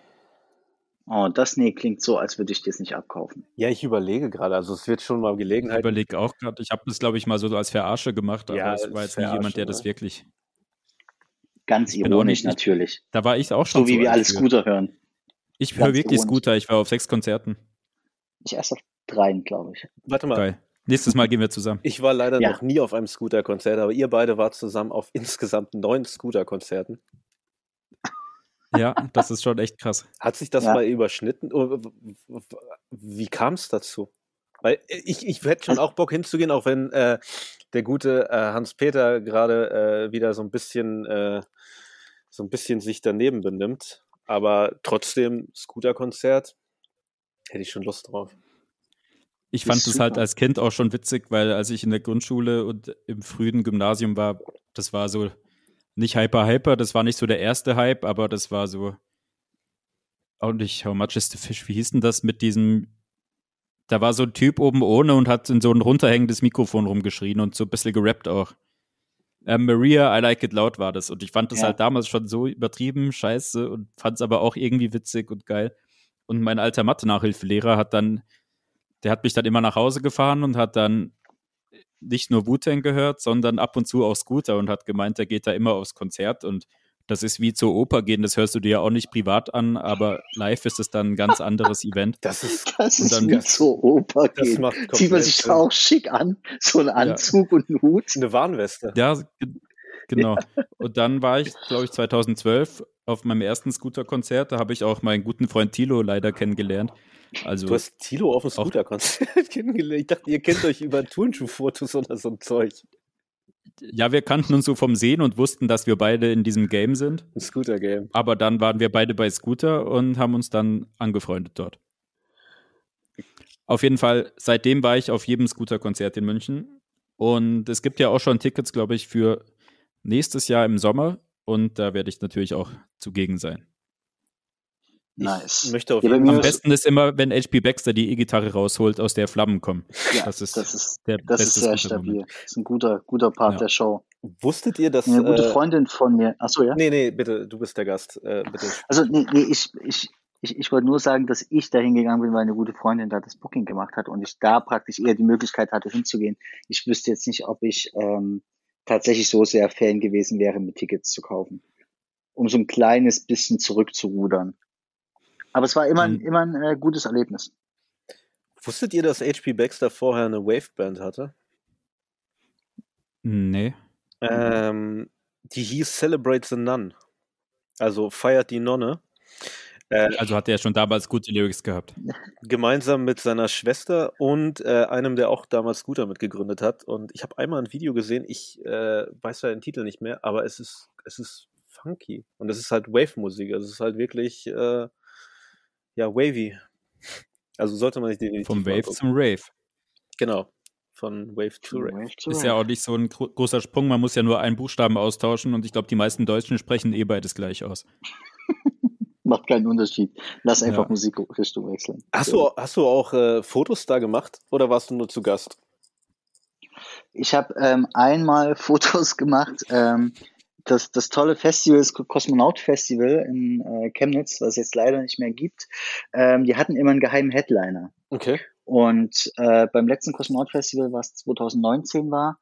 Oh, das nee, klingt so, als würde ich das nicht abkaufen. Ja, ich überlege gerade. Also es wird schon mal Ich Gelegenheit. überlege auch gerade, ich habe das, glaube ich, mal so als Verarsche gemacht, aber Ja, es war als jetzt nie jemand, der das ne? wirklich. Ganz ironisch nicht- natürlich. Da war ich auch schon So wie wir alt alle. Scooter hören. Ich höre wirklich ironisch. Scooter, ich war auf sechs Konzerten. Ich erst auf dreien, glaube ich. Warte mal. Geil. Nächstes Mal gehen wir zusammen. Ich war leider Ja. noch nie auf einem Scooter-Konzert, aber ihr beide wart zusammen auf insgesamt neun Scooter-Konzerten. Ja, das ist schon echt krass. Hat sich das Ja. mal überschnitten? W- Wie kam es dazu? Weil ich, ich hätte schon auch Bock hinzugehen, auch wenn äh, der gute äh, Hans-Peter gerade äh, wieder so ein bisschen äh, so ein bisschen sich daneben benimmt. Aber trotzdem, Scooter-Konzert, hätte ich schon Lust drauf. Ich fand es halt als Kind auch schon witzig, weil als ich in der Grundschule und im frühen Gymnasium war, das war so nicht hyper hyper, das war nicht so der erste Hype, aber das war so auch nicht How much is the fish? Wie hieß denn das mit diesem da war so ein Typ oben ohne und hat in so ein runterhängendes Mikrofon rumgeschrien und so ein bisschen gerappt auch. Ähm, Maria, I like it loud war das. Und ich fand das Ja. halt damals schon so übertrieben scheiße und fand es aber auch irgendwie witzig und geil. Und mein alter Mathe-Nachhilfelehrer hat dann, der hat mich dann immer nach Hause gefahren und hat dann nicht nur Wu-Tang gehört, sondern ab und zu auch Scooter und hat gemeint, er geht da immer aufs Konzert und das ist wie zur Oper gehen, das hörst du dir ja auch nicht privat an, aber live ist es dann ein ganz anderes Event. Das ist, Das Und ist dann- wie zur Oper das geht. macht Zieht man sich da auch schick an. So ein Anzug und einen Hut. eine Warnweste. Ja, ge- genau. Und dann war ich, glaube ich, 2012 auf meinem ersten Scooter-Konzert. Da habe ich auch meinen guten Freund Tilo leider kennengelernt. Also, Du hast Tilo auf dem Scooter-Konzert kennengelernt. Ich dachte, ihr kennt euch über Turnschuhfotos oder so ein Zeug. Ja, wir kannten uns so vom Sehen und wussten, dass wir beide in diesem Game sind. Ein Scooter-Game. Aber dann waren wir beide bei Scooter und haben uns dann angefreundet dort. Auf jeden Fall, seitdem war ich auf jedem Scooter-Konzert in München. Und es gibt ja auch schon Tickets, glaube ich, für nächstes Jahr im Sommer. Und da werde ich natürlich auch zugegen sein. Nice. Ich möchte auf Ja, jeden Am Fall. ist- besten ist immer, wenn HP Baxter die E-Gitarre rausholt, aus der Flammen kommen. Ja, das ist das ist, der das ist sehr stabil. Das ist ein guter, guter Part Ja. der Show. Wusstet ihr, dass. Eine gute äh, Freundin von mir. Achso, ja. Nee, nee, bitte, du bist der Gast. Äh, bitte. Also, nee, nee ich, ich, ich, ich wollte nur sagen, dass ich da hingegangen bin, weil eine gute Freundin da das Booking gemacht hat und ich da praktisch eher die Möglichkeit hatte, hinzugehen. Ich wüsste jetzt nicht, ob ich ähm, tatsächlich so sehr Fan gewesen wäre, mit Tickets zu kaufen. Um so ein kleines bisschen zurückzurudern. Aber es war immer, ein- Mhm. immer ein äh, gutes Erlebnis. Wusstet ihr, dass HP Baxter vorher eine Waveband hatte? Nee. Ähm, die hieß Celebrate the Nun. Also feiert die Nonne. Äh, Also hat er schon damals gute Lyrics gehabt. gemeinsam mit seiner Schwester und äh, einem, der auch damals Scooter mitgegründet hat. Und ich habe einmal ein Video gesehen, ich äh, weiß ja den Titel nicht mehr, aber es ist, es ist funky. Und es ist halt Wave-Musik. Also es ist halt wirklich, äh, ja, wavy. Also sollte man sich definitiv Vom Wave angucken. zum Rave. Genau. Von Wave to Rave. Wave to Ist ja auch nicht so ein gro großer Sprung. Man muss ja nur einen Buchstaben austauschen und ich glaube, die meisten Deutschen sprechen eh beides gleich aus. Macht keinen Unterschied. Lass einfach Ja. Musikrichtung wechseln. Hast du, hast du auch äh, Fotos da gemacht oder warst du nur zu Gast? Ich habe ähm, einmal Fotos gemacht. Ähm, das, das tolle Festival, das Kosmonaut Festival in äh, Chemnitz, was es jetzt leider nicht mehr gibt, ähm, die hatten immer einen geheimen Headliner. Okay. Und äh, beim letzten Kosmonaut Festival, was 2019 war,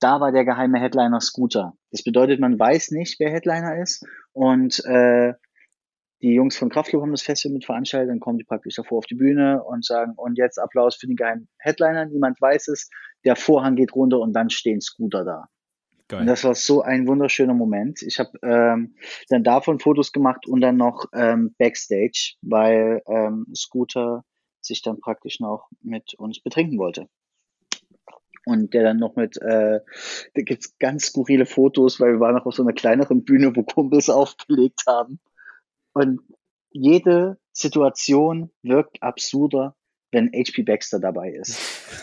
da war der geheime Headliner Scooter. Das bedeutet, man weiß nicht, wer Headliner ist. Und äh, die Jungs von Kraftklub haben das Festival mit veranstaltet, dann kommen die praktisch davor auf die Bühne und sagen, und jetzt Applaus für den geheimen Headliner, niemand weiß es, der Vorhang geht runter und dann stehen Scooter da. Und Geil. das war so ein wunderschöner Moment. Ich habe ähm, dann davon Fotos gemacht und dann noch ähm, Backstage, weil ähm, Scooter sich dann praktisch noch mit uns betrinken wollte. Und der dann noch mit, äh, da gibt's ganz skurrile Fotos, weil wir waren noch auf so einer kleineren Bühne, wo Kumpels aufgelegt haben. Und jede Situation wirkt absurder, wenn HP Baxter dabei ist.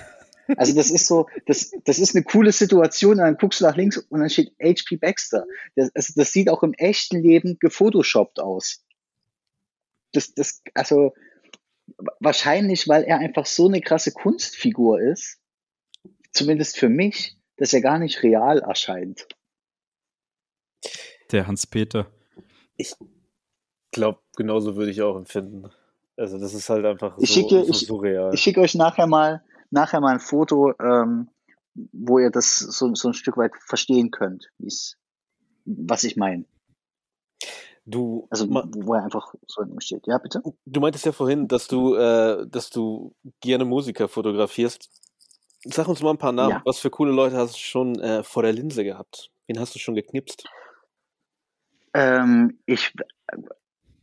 Also das ist so, das, das ist eine coole Situation, und dann guckst du nach links und dann steht HP Baxter. Das, also das sieht auch im echten Leben gefotoshoppt aus. Das, das, also wahrscheinlich, weil er einfach so eine krasse Kunstfigur ist, zumindest für mich, dass er gar nicht real erscheint. Der Hans-Peter. Ich glaube, genauso würde ich auch empfinden. Also das ist halt einfach Ich so, schicke- so ich- surreal. Ich schicke euch nachher mal, nachher mal ein Foto, ähm, wo ihr das so, so ein Stück weit verstehen könnt, was ich meine. du, Also wo er einfach so steht. Ja, bitte? du meintest ja vorhin, dass du, äh, dass du gerne Musiker fotografierst. Sag uns mal ein paar Namen. Ja. Was für coole Leute hast du schon äh, vor der Linse gehabt? Wen hast du schon geknipst? Ähm, ich,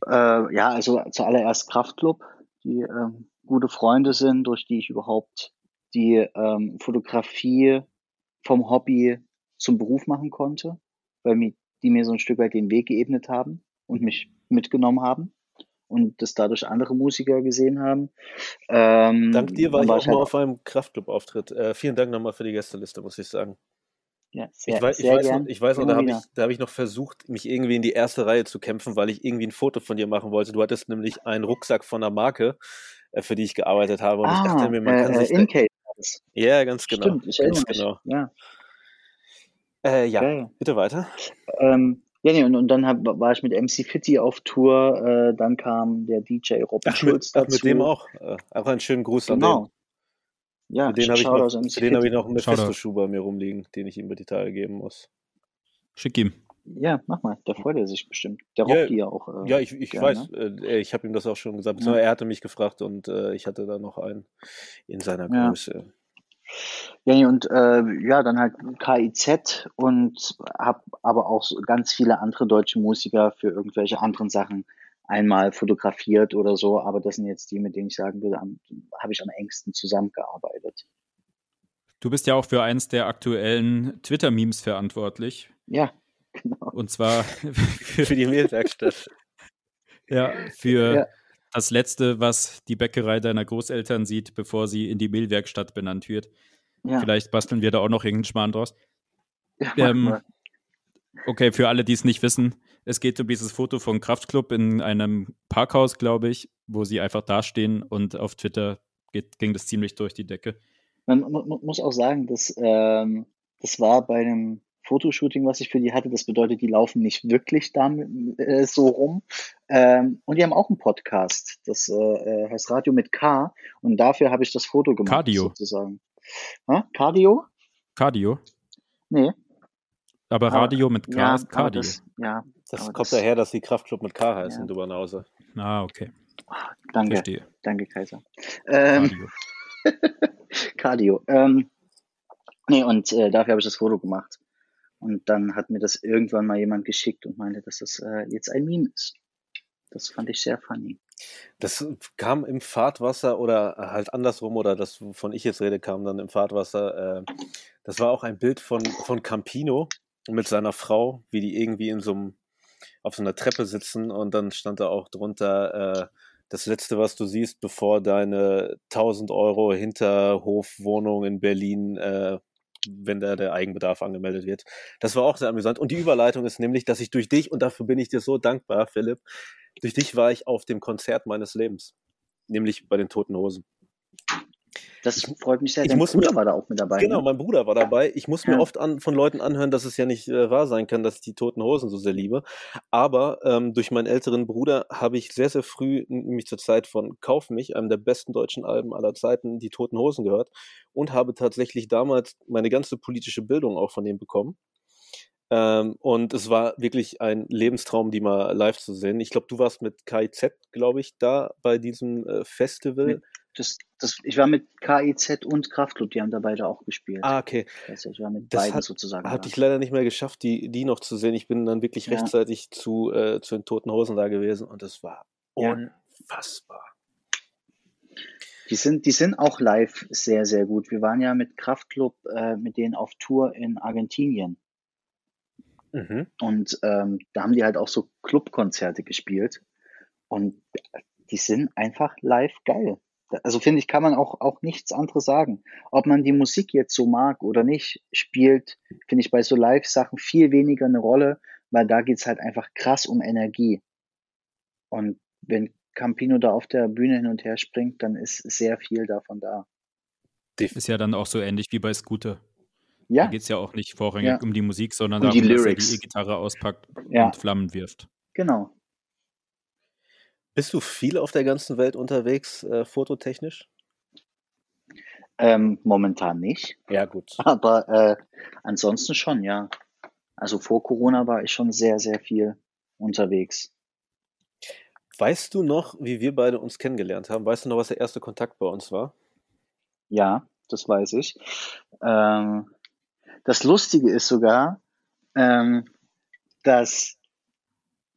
äh, ja, also zuallererst Kraftclub, die ähm, gute Freunde sind, durch die ich überhaupt die ähm, Fotografie vom Hobby zum Beruf machen konnte, weil mir, die mir so ein Stück weit den Weg geebnet haben und mich mitgenommen haben und das dadurch andere Musiker gesehen haben. Ähm, Dank dir war ich auch ich mal halt- auf einem Kraftclub-Auftritt. Äh, vielen Dank nochmal für die Gästeliste, muss ich sagen. ja, sehr, ich weiß, ich sehr weiß, noch, gern. ich weiß noch, da habe ich, da hab ich noch versucht, mich irgendwie in die erste Reihe zu kämpfen, weil ich irgendwie ein Foto von dir machen wollte. Du hattest nämlich einen Rucksack von einer Marke, äh, für die ich gearbeitet habe. Und ich dachte mir, man äh, kann äh, sich. Incase das. ja, ganz genau. Stimmt, ich erinnere ganz mich. genau. Ja, Äh, ja, geil. bitte weiter. Ähm, ja, nee, und, und dann hab, war ich mit MC Fitty auf Tour, äh, dann kam der DJ Robin Ach, Schulz mit, ach, dazu. mit dem auch. Äh, auch einen schönen Gruß an Genau. den. Ja, den habe ich, noch, an den hab ich noch einen. Mephisto-Schuh bei mir rumliegen, den ich ihm über die Tage geben muss. Schick ihm. Ja, mach mal, da freut er sich bestimmt. Der Ja, rockt die ja auch. Äh, Ja, ich, ich gerne. weiß, äh, ich habe ihm das auch schon gesagt. beziehungsweise Er hatte mich gefragt und äh, ich hatte da noch einen in seiner Ja. Größe. Ja, nee, und äh, ja, dann halt KIZ und hab aber auch so ganz viele andere deutsche Musiker für irgendwelche anderen Sachen einmal fotografiert oder so, aber das sind jetzt die, mit denen ich sagen würde, habe ich am engsten zusammengearbeitet. Du bist ja auch für eins der aktuellen Twitter-Memes verantwortlich. Ja, genau. Und zwar für, für die Mehlwerkstatt. ja, für ja. das letzte, was die Bäckerei deiner Großeltern sieht, bevor sie in die Mehlwerkstatt benannt wird. Ja. Vielleicht basteln wir da auch noch irgendeinen Schmarrn draus. Ja, ähm, okay, für alle, die es nicht wissen, es geht um dieses Foto von Kraftclub in einem Parkhaus, glaube ich, wo sie einfach dastehen und auf Twitter geht, ging das ziemlich durch die Decke. Man, man muss auch sagen, dass ähm, das war bei einem Fotoshooting, was ich für die hatte. Das bedeutet, die laufen nicht wirklich damit äh, so rum. Ähm, und die haben auch einen Podcast. Das äh, äh heißt Radio mit K. Und dafür habe ich das Foto gemacht. Cardio. Sozusagen. Ha? Cardio? Cardio? Nee. Aber Radio aber, mit K ja, ist Cardio. Das, ja, das kommt das, daher, dass die Kraftclub mit K heißen, ja. du Banause. Ah, okay. Danke. Verstehe. Danke, Kaiser. Ähm, Cardio. Cardio. Ähm, nee, und äh, dafür habe ich das Foto gemacht. Und dann hat mir das irgendwann mal jemand geschickt und meinte, dass das äh, jetzt ein Meme ist. Das fand ich sehr funny. Das kam im Fahrtwasser oder halt andersrum oder das, wovon ich jetzt rede, kam dann im Fahrtwasser. Äh, das war auch ein Bild von, von Campino mit seiner Frau, wie die irgendwie in so einem, auf so einer Treppe sitzen und dann stand da auch drunter, äh, das letzte, was du siehst, bevor deine 1000 Euro Hinterhofwohnung in Berlin, äh, wenn da der Eigenbedarf angemeldet wird. Das war auch sehr amüsant. Und die Überleitung ist nämlich, dass ich durch dich, und dafür bin ich dir so dankbar, Philipp, durch dich war ich auf dem Konzert meines Lebens, nämlich bei den Toten Hosen. Das freut mich sehr. Ich Dein muss Bruder mir, war da auch mit dabei. Genau, ne? mein Bruder war dabei. Ich muss ja. mir oft an, von Leuten anhören, dass es ja nicht äh, wahr sein kann, dass ich die Toten Hosen so sehr liebe. Aber ähm, durch meinen älteren Bruder habe ich sehr, sehr früh, nämlich zur Zeit von Kauf mich, einem der besten deutschen Alben aller Zeiten, die Toten Hosen gehört und habe tatsächlich damals meine ganze politische Bildung auch von dem bekommen. Ähm, und es war wirklich ein Lebenstraum, die mal live zu sehen. Ich glaube, du warst mit KIZ, glaube ich, da bei diesem äh, Festival. Das, das, ich war mit KIZ und Kraftclub, die haben da beide auch gespielt. Ah, okay. Also ich war mit das beiden hat, sozusagen. Hatte ich leider nicht mehr geschafft, die, die noch zu sehen. Ich bin dann wirklich ja. rechtzeitig zu, äh, zu den Toten Hosen da gewesen und es war ja. unfassbar. Die sind, die sind auch live sehr, sehr gut. Wir waren ja mit Kraftclub äh, mit denen auf Tour in Argentinien. Mhm. Und ähm, da haben die halt auch so Clubkonzerte gespielt. Und die sind einfach live geil. Also finde ich, kann man auch, auch nichts anderes sagen. Ob man die Musik jetzt so mag oder nicht, spielt, finde ich bei so Live-Sachen viel weniger eine Rolle, weil da geht's halt einfach krass um Energie. Und wenn Campino da auf der Bühne hin und her springt, dann ist sehr viel davon da. Ist ja dann auch so ähnlich wie bei Scooter. Ja. Da geht es ja auch nicht vorrangig Ja. um die Musik, sondern Um die darum, dass er die E-Gitarre auspackt Ja. und Flammen wirft. Genau. Bist du viel auf der ganzen Welt unterwegs, äh, fototechnisch? Ähm, momentan nicht, Ja, gut. aber äh, ansonsten schon, ja. Also vor Corona war ich schon sehr, sehr viel unterwegs. Weißt du noch, wie wir beide uns kennengelernt haben? Weißt du noch, was der erste Kontakt bei uns war? Ja, das weiß ich. Ähm, das Lustige ist sogar, ähm, dass,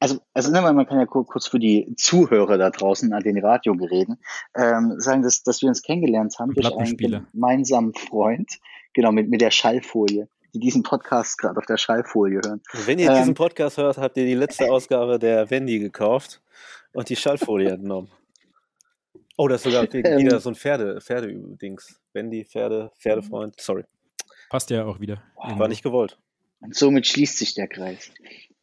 also, also mal, man kann ja ku- kurz für die Zuhörer da draußen an den Radiogeräten ähm, sagen, dass, dass wir uns kennengelernt haben durch einen gemeinsamen Freund, genau, mit, mit der Schallfolie, die diesen Podcast gerade auf der Schallfolie hören. Wenn ihr Ähm, diesen Podcast hört, habt ihr die letzte Ausgabe der Wendy gekauft und die Schallfolie entnommen. Oh, das ist sogar Ähm. wieder so ein Pferde, Pferde-Dings. Wendy, Pferde, Pferdefreund. Sorry. Passt ja auch wieder. War nicht gewollt. Und somit schließt sich der Kreis.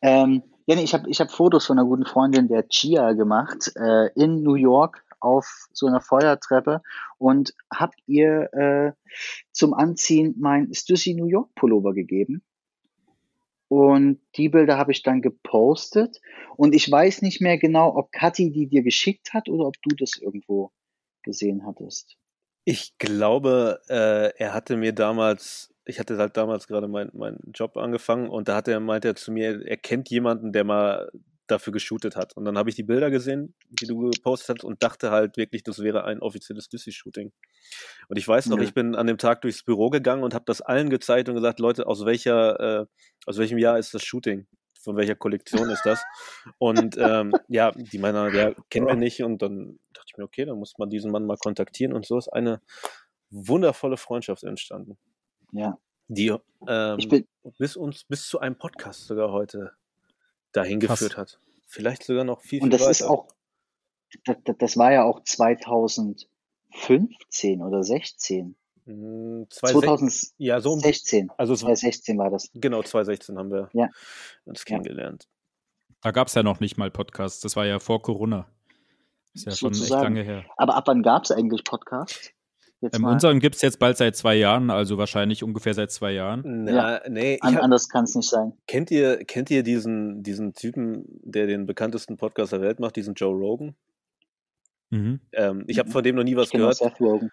Ähm, ja, nee, ich habe ich hab Fotos von einer guten Freundin, der Chia, gemacht, äh, in New York auf so einer Feuertreppe und hab ihr äh, zum Anziehen mein Stussy New York Pullover gegeben. Und die Bilder habe ich dann gepostet. Und ich weiß nicht mehr genau, ob Kathi die dir geschickt hat oder ob du das irgendwo gesehen hattest. Ich glaube, äh, er hatte mir damals, ich hatte halt damals gerade meinen meinen Job angefangen und da hat er, meinte er zu mir, er kennt jemanden, der mal dafür geshootet hat. Und dann habe ich die Bilder gesehen, die du gepostet hast und dachte halt wirklich, das wäre ein offizielles Düssi-Shooting. Und ich weiß noch, Ja. ich bin an dem Tag durchs Büro gegangen und habe das allen gezeigt und gesagt, Leute, aus welcher, äh, aus welchem Jahr ist das Shooting? von welcher Kollektion ist das? Und ähm, ja, die meiner, der kennen wir nicht. Und dann dachte ich mir, okay, dann muss man diesen Mann mal kontaktieren. Und so ist eine wundervolle Freundschaft entstanden. Ja. Die ähm, Ich bin, bis uns bis zu einem Podcast sogar heute dahin Krass. geführt hat. Vielleicht sogar noch viel, und viel das ist weiter. auch, das, das war ja auch 2015 oder 16. Mm, 2016 2016 ja, so um- also so, 2016 war das. genau 2016 haben wir Ja. uns kennengelernt. Da gab es ja noch nicht mal Podcasts. Das war ja vor Corona. Ist ja schon echt Sozusagen. lange her. Aber ab wann gab es eigentlich Podcasts? Jetzt Ähm, mal, unseren gibt es jetzt bald seit zwei Jahren, also wahrscheinlich ungefähr seit zwei Jahren. Na, nee, ich an, hab, anders kann es nicht sein. kennt ihr kennt ihr diesen diesen Typen, der den bekanntesten Podcast der Welt macht, diesen Joe Rogan? Mhm. Ähm, ich habe Mhm. von dem noch nie was Ich gehört. Seth Rogen.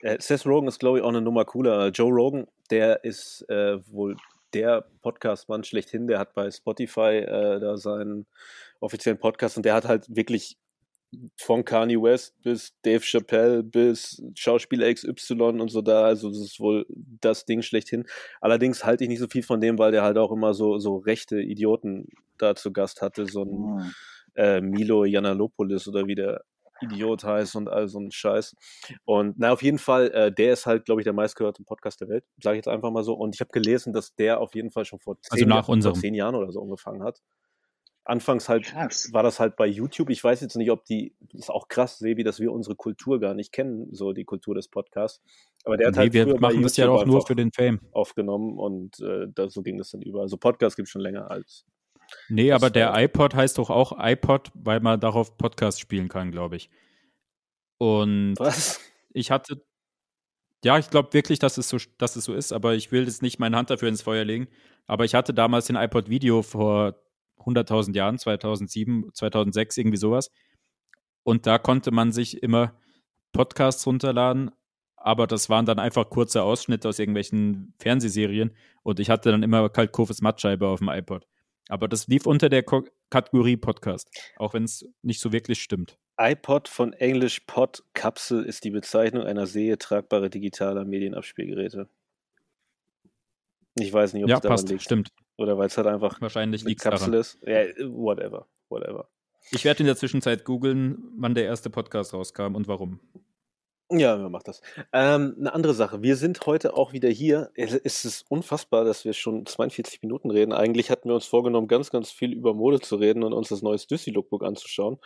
Äh, Seth Rogen ist, glaube ich, auch eine Nummer cooler. Joe Rogan, der ist äh, wohl der Podcast-Mann schlechthin. Der hat bei Spotify äh, da seinen offiziellen Podcast und der hat halt wirklich von Kanye West bis Dave Chappelle bis Schauspieler XY und so da. Also das ist wohl das Ding schlechthin. Allerdings halte ich nicht so viel von dem, weil der halt auch immer so, so rechte Idioten da zu Gast hatte. So ein Hm. äh, Milo Yiannopoulos oder wie der Idiot heißt und all so ein Scheiß. Und na, auf jeden Fall, äh, der ist halt, glaube ich, der meistgehörte Podcast der Welt, sage ich jetzt einfach mal so. Und ich habe gelesen, dass der auf jeden Fall schon vor zehn, Also nach Jahren- unserem. zehn Jahren oder so angefangen hat. Anfangs halt Krass. war das halt bei YouTube. Ich weiß jetzt nicht, ob die, das ist auch krass, Sebi, dass wir unsere Kultur gar nicht kennen, so die Kultur des Podcasts. Aber der hat Nee, halt wir machen das ja auch nur für den Fame. aufgenommen und äh, da, so ging das dann über. Also Podcast gibt es schon länger als. Nee, aber der iPod heißt doch auch iPod, weil man darauf Podcast spielen kann, glaube ich. Und Was? ich hatte, ja, ich glaube wirklich, dass es, so, dass es so ist, aber ich will jetzt nicht meine Hand dafür ins Feuer legen. Aber ich hatte damals den iPod Video vor 100.000 Jahren, 2007, 2006, irgendwie sowas. Und da konnte man sich immer Podcasts runterladen, aber das waren dann einfach kurze Ausschnitte aus irgendwelchen Fernsehserien und ich hatte dann immer Kaltkofes Mattscheibe auf dem iPod. Aber das lief unter der Ko Kategorie Podcast, auch wenn es nicht so wirklich stimmt. iPod von Englisch Pod Kapsel ist die Bezeichnung einer Serie tragbare digitaler Medienabspielgeräte. Ich weiß nicht, ob Ja, es daran passt, liegt. stimmt. Oder weil es halt einfach Wahrscheinlich eine Kapsel daran. ist. Ja, whatever. Whatever. Ich werde in der Zwischenzeit googeln, wann der erste Podcast rauskam und warum. Ja, wer macht das? Ähm, eine andere Sache. Wir sind heute auch wieder hier. Es ist unfassbar, dass wir schon 42 Minuten reden. Eigentlich hatten wir uns vorgenommen, ganz, ganz viel über Mode zu reden und uns das neue Stussy Lookbook anzuschauen.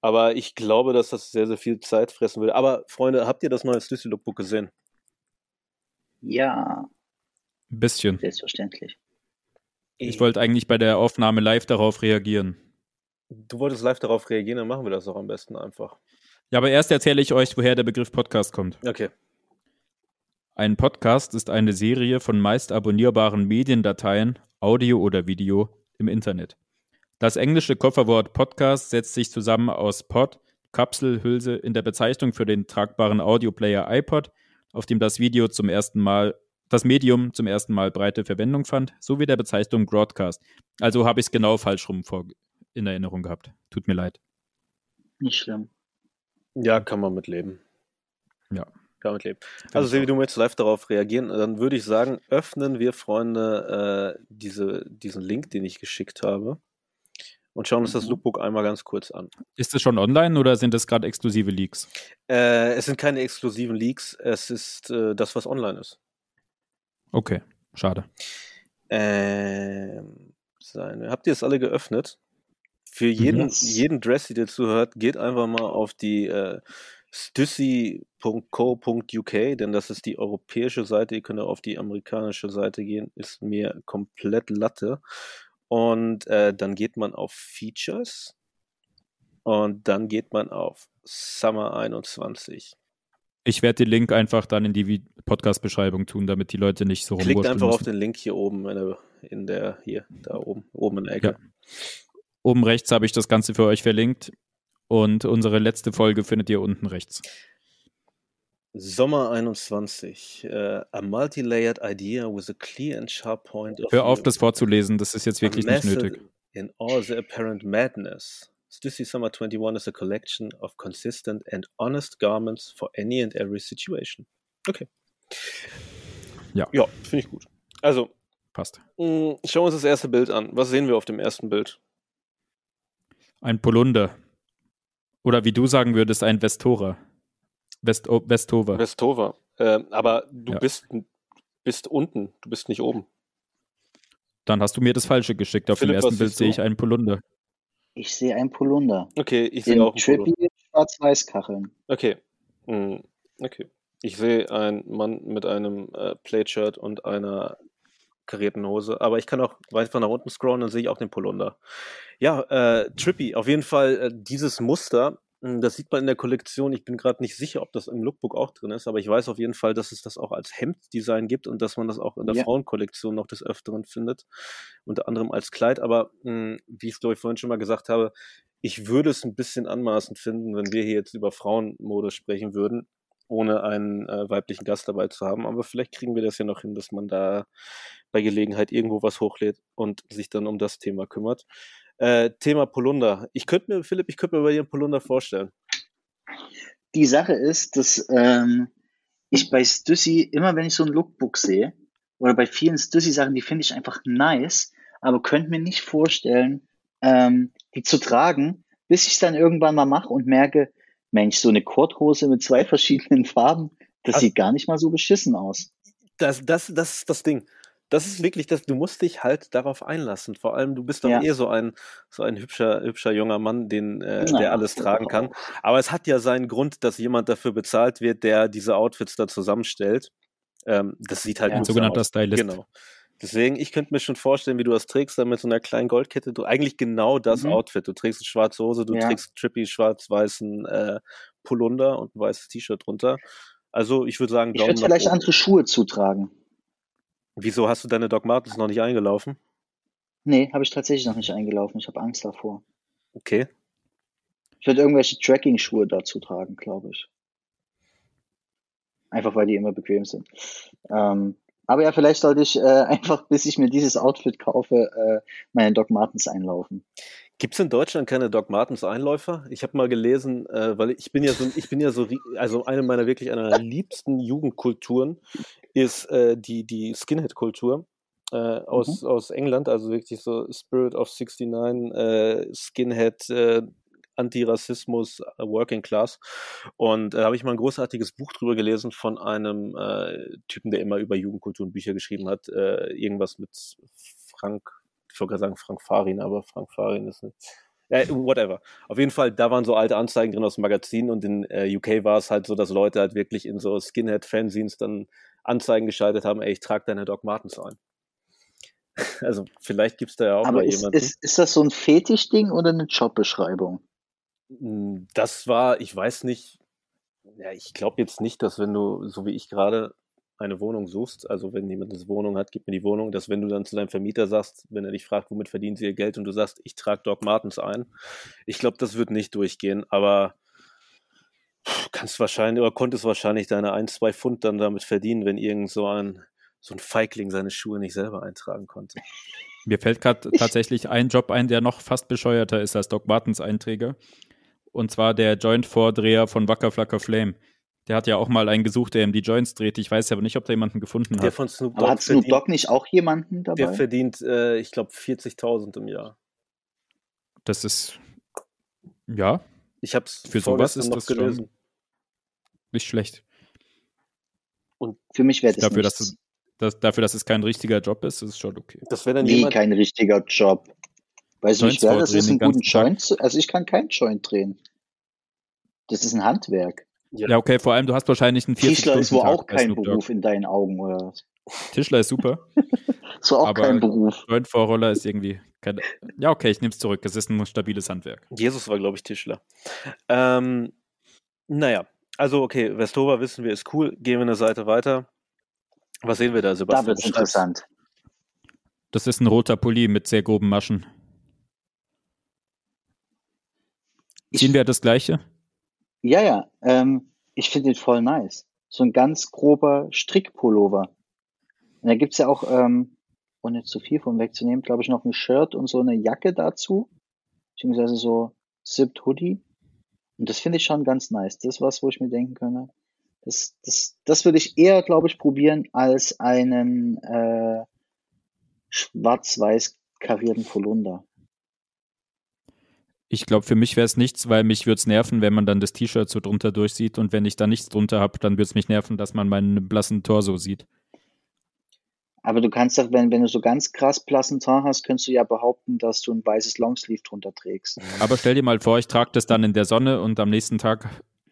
Aber ich glaube, dass das sehr, sehr viel Zeit fressen würde. Aber Freunde, habt ihr das neue Stussy Lookbook gesehen? Ja, Ein bisschen. selbstverständlich. Ich wollte eigentlich bei der Aufnahme live darauf reagieren. Du wolltest live darauf reagieren, dann machen wir das auch am besten einfach. Ja, aber erst erzähle ich euch, woher der Begriff Podcast kommt. Okay. Ein Podcast ist eine Serie von meist abonnierbaren Mediendateien, Audio oder Video, im Internet. Das englische Kofferwort Podcast setzt sich zusammen aus Pod, Kapsel, Hülse in der Bezeichnung für den tragbaren Audioplayer iPod, auf dem das Video zum ersten Mal, das Medium zum ersten Mal breite Verwendung fand, sowie der Bezeichnung Broadcast. Also habe ich es genau falsch rum vor, in Erinnerung gehabt. Tut mir leid. Nicht schlimm. Ja, kann man mitleben. Ja. Kann man mitleben. Also, Sevi, du möchtest live darauf reagieren. Dann würde ich sagen, öffnen wir, Freunde, äh, diese, diesen Link, den ich geschickt habe. Und schauen uns das Mhm. Lookbook einmal ganz kurz an. Ist es schon online oder sind es gerade exklusive Leaks? Äh, es sind keine exklusiven Leaks, es ist äh, das, was online ist. Okay, schade. Ähm, seine. Habt ihr es alle geöffnet? Für jeden, Yes. jeden Dressy, der zuhört, geht einfach mal auf die äh, stussy.co.uk, denn das ist die europäische Seite. Ihr könnt auf die amerikanische Seite gehen, ist mir komplett Latte. Und äh, dann geht man auf Features und dann geht man auf Summer 21. Ich werde den Link einfach dann in die Podcast-Beschreibung tun, damit die Leute nicht so Klickt rumwurschteln einfach auf müssen. den Link hier oben in der, in der hier, da oben, oben in der Ecke. Ja. Oben rechts habe ich das Ganze für euch verlinkt und unsere letzte Folge findet ihr unten rechts. Sommer 21. äh, a multi-layered idea with a clear and sharp point of Hör auf, das vorzulesen, das ist jetzt wirklich nicht nötig. In all the apparent madness. Stussy Summer 21 is a collection of consistent and honest garments for any and every situation. Okay. Ja. Ja, finde ich gut. Also, Passt. Mm, Schauen wir uns das erste Bild an. Was sehen wir auf dem ersten Bild? Ein Polunder. Oder wie du sagen würdest, ein Vestora. West Westova. Westova. Ähm, aber du Ja. bist, bist unten, du bist nicht oben. Dann hast du mir das Falsche geschickt. Auf Philipp, dem ersten Bild sehe ich einen Polunder. Ich sehe ein Polunder. Okay, ich sehe auch einen. Trippy Schwarz-Weiß-Kacheln. Okay. Mm, Okay. Ich sehe einen Mann mit einem äh, Plate-Shirt und einer karierten Hose, aber ich kann auch weiter nach unten scrollen, dann sehe ich auch den Polunder. Ja, äh, Trippy, auf jeden Fall äh, dieses Muster, das sieht man in der Kollektion. Ich bin gerade nicht sicher, ob das im Lookbook auch drin ist, aber ich weiß auf jeden Fall, dass es das auch als Hemddesign gibt und dass man das auch in der Ja. Frauenkollektion noch des Öfteren findet, unter anderem als Kleid. Aber mh, wie ich es glaube ich vorhin schon mal gesagt habe, ich würde es ein bisschen anmaßend finden, wenn wir hier jetzt über Frauenmode sprechen würden, ohne einen äh, weiblichen Gast dabei zu haben. Aber vielleicht kriegen wir das ja noch hin, dass man da bei Gelegenheit irgendwo was hochlädt und sich dann um das Thema kümmert. Äh, Thema Polunder. Ich könnte mir, Philipp, ich könnte mir bei dir einen Polunder vorstellen. Die Sache ist, dass ähm, ich bei Stussy, immer wenn ich so ein Lookbook sehe, oder bei vielen Stussy-Sachen, die finde ich einfach nice, aber könnte mir nicht vorstellen, ähm, die zu tragen, bis ich es dann irgendwann mal mache und merke, Mensch, so eine Korthose mit zwei verschiedenen Farben, das Ach. sieht gar nicht mal so beschissen aus. Das, das, das ist das Ding. Das ist wirklich das, du musst dich halt darauf einlassen. Vor allem, du bist doch Ja. eh so ein, so ein hübscher, hübscher junger Mann, den, äh, Na. der alles tragen kann. Aber es hat ja seinen Grund, dass jemand dafür bezahlt wird, der diese Outfits da zusammenstellt. Ähm, das sieht halt Ja. gut Ein sogenannter aus. Stylist. Genau. Deswegen, ich könnte mir schon vorstellen, wie du das trägst, dann mit so einer kleinen Goldkette. Du eigentlich genau das Mhm. Outfit. Du trägst eine schwarze Hose, du Ja. trägst einen trippy schwarz-weißen äh, Polunder und ein weißes T-Shirt drunter. Also ich würde sagen, Ich würde vielleicht oben. andere Schuhe zutragen. Wieso hast du deine Doc Martens noch nicht eingelaufen? Nee, habe ich tatsächlich noch nicht eingelaufen. Ich habe Angst davor. Okay. Ich würde irgendwelche Tracking-Schuhe dazu tragen, glaube ich. Einfach weil die immer bequem sind. Ähm, aber ja, vielleicht sollte ich äh, einfach, bis ich mir dieses Outfit kaufe, äh, meine Doc Martens einlaufen. Gibt es in Deutschland keine Doc Martens Einläufer? Ich habe mal gelesen, äh, weil ich bin ja so, ich bin ja so, also eine meiner wirklich einer liebsten Jugendkulturen ist äh, die die Skinhead-Kultur äh, aus aus England, also wirklich so Spirit of 69, äh, Skinhead. Äh, Antirassismus, äh, Working Class. Und da äh, habe ich mal ein großartiges Buch drüber gelesen von einem äh, Typen, der immer über Jugendkultur und Bücher geschrieben hat. Äh, irgendwas mit Frank, ich wollte gerade sagen Frank Farin, aber Frank Farin ist nicht. Äh, whatever. Auf jeden Fall, da waren so alte Anzeigen drin aus dem Magazin und in äh, UK war es halt so, dass Leute halt wirklich in so Skinhead-Fanzines dann Anzeigen geschaltet haben, ey, ich trage deine Doc Martens ein. Also vielleicht gibt's da ja auch Aber mal ist, jemanden. ist, ist das so ein Fetischding oder eine Jobbeschreibung? Mm, Das war, ich weiß nicht, ja, ich glaube jetzt nicht, dass wenn du, so wie ich gerade, eine Wohnung suchst, also wenn jemand eine Wohnung hat, gib mir die Wohnung, dass wenn du dann zu deinem Vermieter sagst, wenn er dich fragt, womit verdienen sie ihr Geld und du sagst, ich trage Doc Martens ein, ich glaube, das wird nicht durchgehen, aber kannst wahrscheinlich oder konntest wahrscheinlich deine ein, zwei Pfund dann damit verdienen, wenn irgend so ein, so ein Feigling seine Schuhe nicht selber eintragen konnte. Mir fällt gerade tatsächlich ein Job ein, der noch fast bescheuerter ist als Doc Martens Einträger. Und zwar der Joint-Vordreher von Wacker Flacker Flame. Der hat ja auch mal einen gesucht, der ihm die Joints dreht. Ich weiß aber nicht, ob da jemanden gefunden Der hat. von Snoop Aber Dogg hat Snoop verdient, Dogg nicht auch jemanden der dabei? verdient äh, ich glaube, 40.000 im Jahr. Das ist, ja, Ich habe es Für sowas ist das schon- nicht schlecht. Für mich wäre das Dafür, nichts. dass, es, das, dafür, dass es kein richtiger Job ist, ist es schon okay. Das wäre dann jemand, kein richtiger Job. Weiß Joints nicht, wer das ist, einen guten. Joint also ich kann keinen Joint drehen. Das ist ein Handwerk. Ja, okay, vor allem, du hast wahrscheinlich einen 40 Tischler ist wohl auch kein. Beruf in deinen Augen, oder? Tischler ist super. Ist wohl auch Aber- kein Beruf. Joint-Vorroller ist irgendwie keine. Ja, okay, ich nehme es zurück. Es ist ein stabiles Handwerk. Jesus war, glaube ich, Tischler. Ähm, naja, also okay, Vestova wissen wir, ist cool. Gehen wir eine Seite weiter. Was sehen wir da, Da Sebastian? wird es Beschreib's. interessant. Das ist ein roter Pulli mit sehr groben Maschen. Ich, Ziehen wir das gleiche? Ja, ja, ähm, ich finde den voll nice. So ein ganz grober Strickpullover. Und da gibt's ja auch, ähm, ohne zu viel von wegzunehmen, glaube ich, noch ein Shirt und so eine Jacke dazu. Beziehungsweise so Zipped Hoodie. Und das finde ich schon ganz nice. Das ist was, wo ich mir denken könnte. Das, das, das würde ich eher, glaube ich, probieren als einen, äh, schwarz-weiß karierten Polunder. Ich glaube, für mich wäre es nichts, weil mich würde es nerven, wenn man dann das T-Shirt so drunter durchsieht und wenn ich da nichts drunter habe, dann würde es mich nerven, dass man meinen blassen Torso sieht. Aber du kannst doch, wenn, wenn du so ganz krass blassen Tar hast, könntest du ja behaupten, dass du ein weißes Longsleeve drunter trägst. Aber stell dir mal vor, ich trage das dann in der Sonne und am nächsten Tag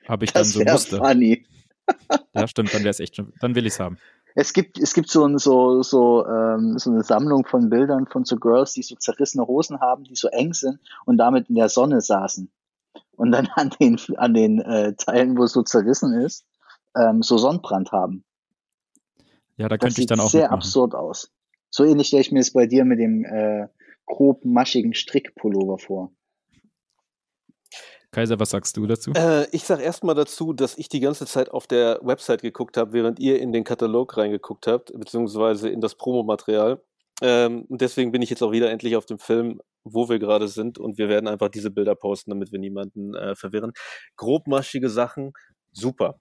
habe ich Das dann so Muster. funny. Ja, stimmt, dann wäre es echt schon, dann will ich es haben. Es gibt, es gibt so, ein, so, so, ähm, so eine Sammlung von Bildern von so Girls, die so zerrissene Hosen haben, die so eng sind und damit in der Sonne saßen. Und dann an den, an den äh, Teilen, wo es so zerrissen ist, ähm, so Sonnenbrand haben. Ja, da Das könnte ich sieht dann auch sehr mitmachen. absurd aus. So ähnlich stelle ich mir es bei dir mit dem äh, grob maschigen Strickpullover vor. Kaiser, was sagst du dazu? Äh, ich sage erstmal dazu, dass ich die ganze Zeit auf der Website geguckt habe, während ihr in den Katalog reingeguckt habt, beziehungsweise in das Promomaterial. Ähm, und deswegen bin ich jetzt auch wieder endlich auf dem Film, wo wir gerade sind. Und wir werden einfach diese Bilder posten, damit wir niemanden äh, verwirren. Grobmaschige Sachen, super.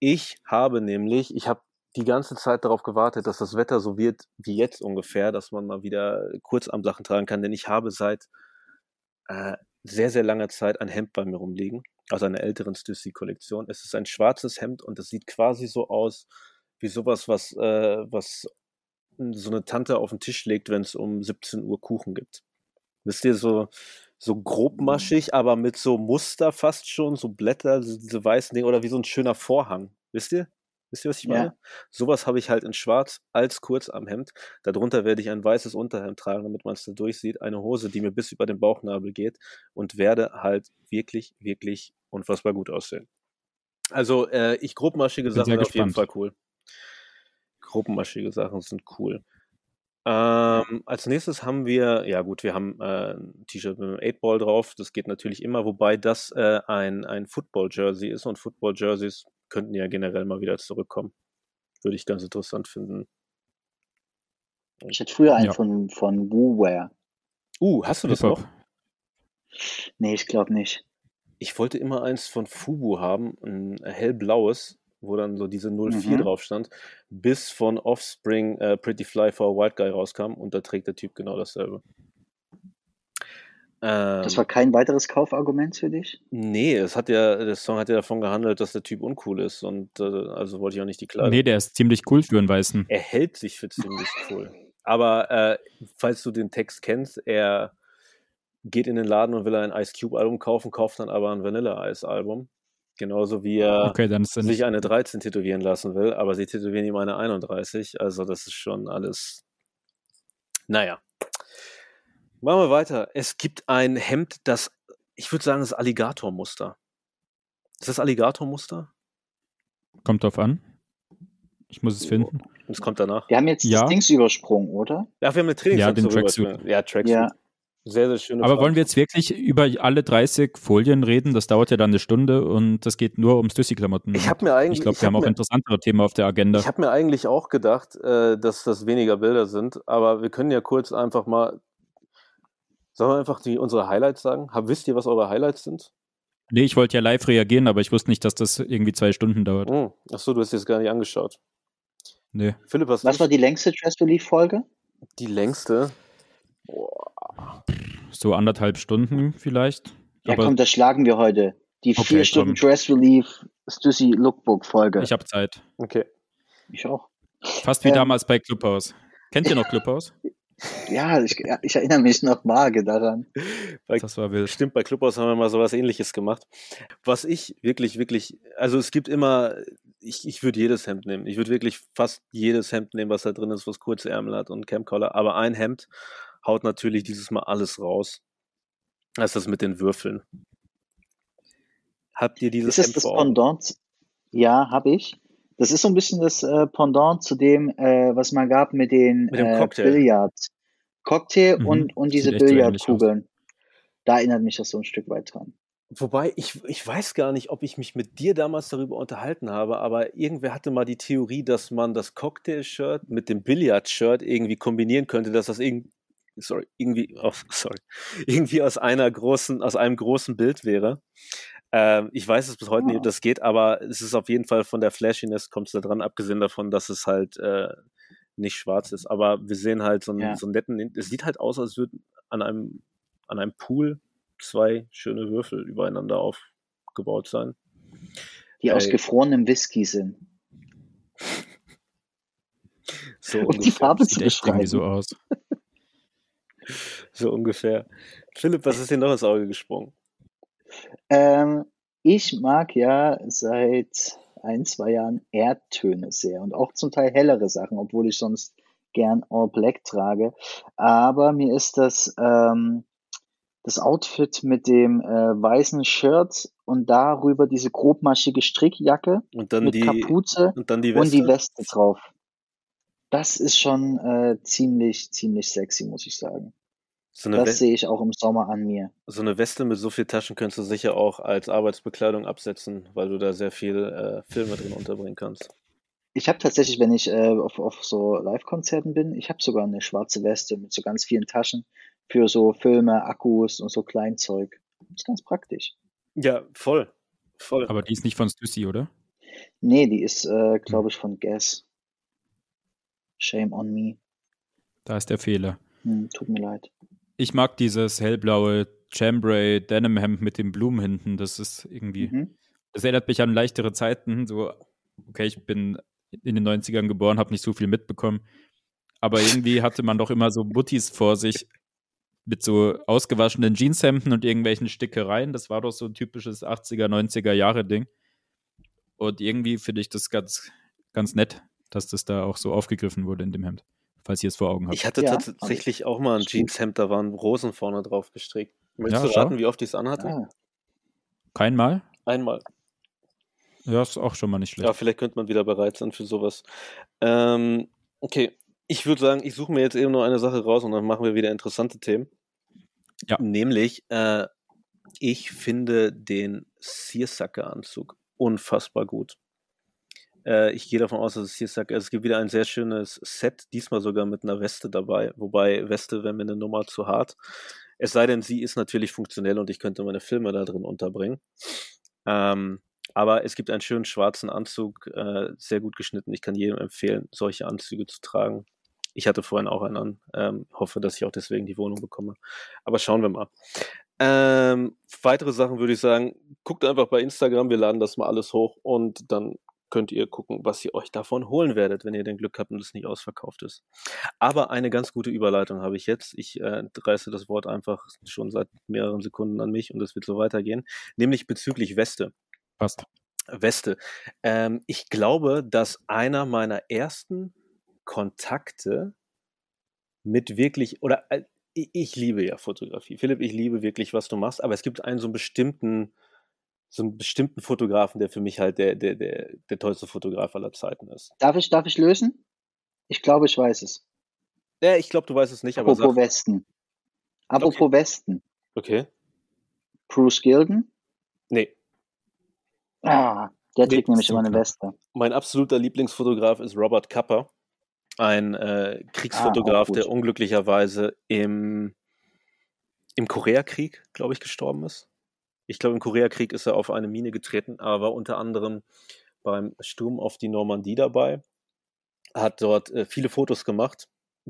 Ich habe nämlich, ich habe die ganze Zeit darauf gewartet, dass das Wetter so wird wie jetzt ungefähr, dass man mal wieder Kurzarmsachen tragen kann, denn ich habe seit äh, sehr, sehr langer Zeit ein Hemd bei mir rumliegen, aus einer älteren Stussy-Kollektion. Es ist ein schwarzes Hemd und es sieht quasi so aus wie sowas, was, äh, was so eine Tante auf den Tisch legt, wenn es um 17 Uhr Kuchen gibt. Wisst ihr, so, so grobmaschig, aber mit so Muster fast schon, so Blätter, so diese weißen Dinge oder wie so ein schöner Vorhang. Wisst ihr? Wisst ihr, was ich Ja. meine? Sowas habe ich halt in schwarz als Kurzarmhemd. Darunter werde ich ein weißes Unterhemd tragen, damit man es da durchsieht. Eine Hose, die mir bis über den Bauchnabel geht und werde halt wirklich, wirklich unfassbar gut aussehen. Also, äh, ich grobmaschige Sachen sind auf jeden. Fall cool. Grobmaschige Sachen sind cool. Ähm, als nächstes haben wir, ja gut, wir haben äh, ein T-Shirt mit einem 8-Ball drauf. Das geht natürlich immer, wobei das äh, ein, ein Football-Jersey ist und Football-Jerseys könnten ja generell mal wieder zurückkommen. Würde ich ganz interessant finden. Ich hatte früher einen Ja. von, von WooWare. Uh, hast du das noch? Nee, ich glaube nicht. Ich wollte immer eins von Fubu haben, ein hellblaues, wo dann so diese 04 Mhm. drauf stand, bis von Offspring äh, Pretty Fly for a White Guy rauskam und da trägt der Typ genau dasselbe. Ähm, Das war kein weiteres Kaufargument für dich? nee, es hat ja, der Song hat ja davon gehandelt, dass der Typ uncool ist und äh, also wollte ich auch nicht die Kleidung. Nee, der ist ziemlich cool für einen Weißen. Er hält sich für ziemlich cool. Aber äh, falls du den Text kennst, er geht in den Laden und will ein Ice Cube Album kaufen, kauft dann aber ein Vanilla Ice Album. Genauso wie er Okay, dann ist sich nicht. eine 13 tätowieren lassen will, aber sie tätowieren ihm eine 31. Also das ist schon alles. Naja. Machen wir weiter. Es gibt ein Hemd, das, ich würde sagen, das Alligatormuster. Ist das Alligatormuster? Kommt drauf an. Ich muss es finden. Das kommt danach. Wir haben jetzt Ja. das Dings übersprungen, oder? Ja, wir haben eine Trainingsanzug. Ja, den Tracksuit. Ja, Tracksuit. Ja. Sehr, sehr schöne Aber Farbe. wollen wir jetzt wirklich über alle 30 Folien reden? Das dauert ja dann eine Stunde und das geht nur um Stussy-Klamotten. Ich habe mir eigentlich. Ich glaube, wir haben hab auch mir, interessantere Themen auf der Agenda. Ich habe mir eigentlich auch gedacht, äh, dass das weniger Bilder sind, aber wir können ja kurz einfach mal. Sollen wir einfach die, unsere Highlights sagen? Hab, wisst ihr, was eure Highlights sind? Nee, ich wollte ja live reagieren, aber ich wusste nicht, dass das irgendwie zwei Stunden dauert. Hm. Achso, du hast jetzt gar nicht angeschaut. Nee. Philipp, hast Was du war die längste Dress Relief Folge? die längste? So anderthalb Stunden vielleicht. Ja, aber komm, das schlagen wir heute. Die Okay, vier Stunden komm. Dress Relief Stussy Lookbook Folge. ich habe Zeit. Okay. Ich auch. Fast wie Ähm. damals bei Clubhouse. Kennt ihr noch Clubhouse? Ja, ich, ich erinnere mich noch vage daran. Das war wild. Stimmt, bei Clubhouse haben wir mal sowas ähnliches gemacht. Was ich wirklich, wirklich, also es gibt immer, ich, ich würde jedes Hemd nehmen. Ich würde wirklich fast jedes Hemd nehmen, was da drin ist, was kurze Ärmel hat und Campcollar. Aber ein Hemd haut natürlich dieses Mal alles raus. Das ist das mit den Würfeln. Habt ihr dieses Ist das Hemd das? Pendant? Ja, habe ich. Das ist so ein bisschen das äh, Pendant zu dem, äh, was man gab mit den Mit äh, Cocktail. Billard. Cocktail Mhm. und, und diese so Billardkugeln. Da erinnert mich das so ein Stück weit dran. Wobei, ich, ich weiß gar nicht, ob ich mich mit dir damals darüber unterhalten habe, aber irgendwer hatte mal die Theorie, dass man das Cocktail-Shirt mit dem Billard-Shirt irgendwie kombinieren könnte, dass das irgendwie, sorry, irgendwie, oh, sorry, irgendwie aus einer großen, aus einem großen Bild wäre. Ähm, ich weiß es bis heute nicht, ob Ah. das geht, aber es ist auf jeden Fall von der Flashiness kommt es da dran, abgesehen davon, dass es halt äh, nicht schwarz ist. Aber wir sehen halt so einen, Ja. so einen netten, es sieht halt aus, als würden an einem, an einem Pool zwei schöne Würfel übereinander aufgebaut sein. Die aus Ey. gefrorenem Whisky sind. So Um die. Farbe zu Sieht echt irgendwie beschreiben. so aus. So ungefähr. Philipp, was ist dir noch ins Auge gesprungen? Ähm, ich mag ja seit ein, zwei Jahren Erdtöne sehr und auch zum Teil hellere Sachen, obwohl ich sonst gern All Black trage. Aber mir ist das, ähm, das Outfit mit dem äh, weißen Shirt und darüber diese grobmaschige Strickjacke Und dann mit die, Kapuze und dann die und Weste. die Weste drauf. Das ist schon äh, ziemlich, ziemlich sexy, muss ich sagen. So, eine Das sehe ich auch im Sommer an mir. so eine Weste mit so viel Taschen könntest du sicher auch als Arbeitsbekleidung absetzen, weil du da sehr viel äh, Filme drin unterbringen kannst. Ich habe tatsächlich, wenn ich äh, auf, auf so Live-Konzerten bin, ich habe sogar eine schwarze Weste mit so ganz vielen Taschen für so Filme, Akkus und so Kleinzeug. Ist ganz praktisch. Ja, voll. Voll. Aber die ist nicht von Stussy, oder? Nee, die ist, äh, glaube ich, von Guess. Shame on me. Da ist der Fehler. Hm, tut mir leid. Ich mag dieses hellblaue Chambray Denim Hemd mit den Blumen hinten. Das ist irgendwie, Mhm. das erinnert mich an leichtere Zeiten. So, okay, ich bin in den 90ern geboren, habe nicht so viel mitbekommen. Aber irgendwie hatte man doch immer so Muttis vor sich mit so ausgewaschenen Jeanshemden und irgendwelchen Stickereien. Das war doch so ein typisches 80er, 90er Jahre Ding. Und irgendwie finde ich das ganz, ganz nett, dass das da auch so aufgegriffen wurde in dem Hemd. Falls ihr es vor Augen habt. Ich hatte Ja, tatsächlich auch mal ein. Jeanshemd, da waren Rosen vorne drauf gestrickt. Möchtest Ja, du schau. raten, wie oft ich es anhatte? Ah, Kein Mal? Einmal. Ja, ist auch schon mal nicht schlecht. Ja, vielleicht könnte man wieder bereit sein für sowas. Ähm, okay, ich würde sagen, ich suche mir jetzt eben nur eine Sache raus und dann machen wir wieder interessante Themen. Ja. Nämlich, äh, ich finde den Searsucker-Anzug unfassbar gut. Äh, ich gehe davon aus, dass es Searsucker ist. Es gibt wieder ein sehr schönes Set, diesmal sogar mit einer Weste dabei. Wobei Weste wäre mir eine Nummer zu hart. Es sei denn, sie ist natürlich funktionell und ich könnte meine Filme da drin unterbringen. Ähm, aber es gibt einen schönen schwarzen Anzug, äh, sehr gut geschnitten. Ich kann jedem empfehlen, solche Anzüge zu tragen. Ich hatte vorhin auch einen an. Ähm, hoffe, dass ich auch deswegen die Wohnung bekomme. Aber schauen wir mal. Ähm, weitere Sachen würde ich sagen, guckt einfach bei Instagram, wir laden das mal alles hoch und dann könnt ihr gucken, was ihr euch davon holen werdet, wenn ihr den Glück habt und es nicht ausverkauft ist. Aber eine ganz gute Überleitung habe ich jetzt. Ich äh, reiße das Wort einfach schon seit mehreren Sekunden an mich und es wird so weitergehen, nämlich bezüglich Weste. Passt. Weste. Ähm, ich glaube, dass einer meiner ersten Kontakte mit wirklich, oder äh, ich, ich liebe ja Fotografie. Philipp, ich liebe wirklich, was du machst, aber es gibt einen so einen bestimmten, so einen bestimmten Fotografen, der für mich halt der, der, der, der tollste Fotograf aller Zeiten ist. Darf ich, darf ich lösen? Ich glaube, ich weiß es. Ja, ich glaube, du weißt es nicht, aber Apropos sag. Westen. Apropos Westen. Okay. Bruce Gilden? Nee. Ah, der Nee, trägt nämlich so immer eine. Weste. Mein absoluter Lieblingsfotograf ist Robert Kapper, ein äh, Kriegsfotograf, Ah, der unglücklicherweise im, im Koreakrieg, glaube ich, gestorben ist. Ich glaube, im Koreakrieg ist er auf eine Mine getreten, aber unter anderem beim Sturm auf die Normandie dabei, hat dort äh, viele Fotos gemacht,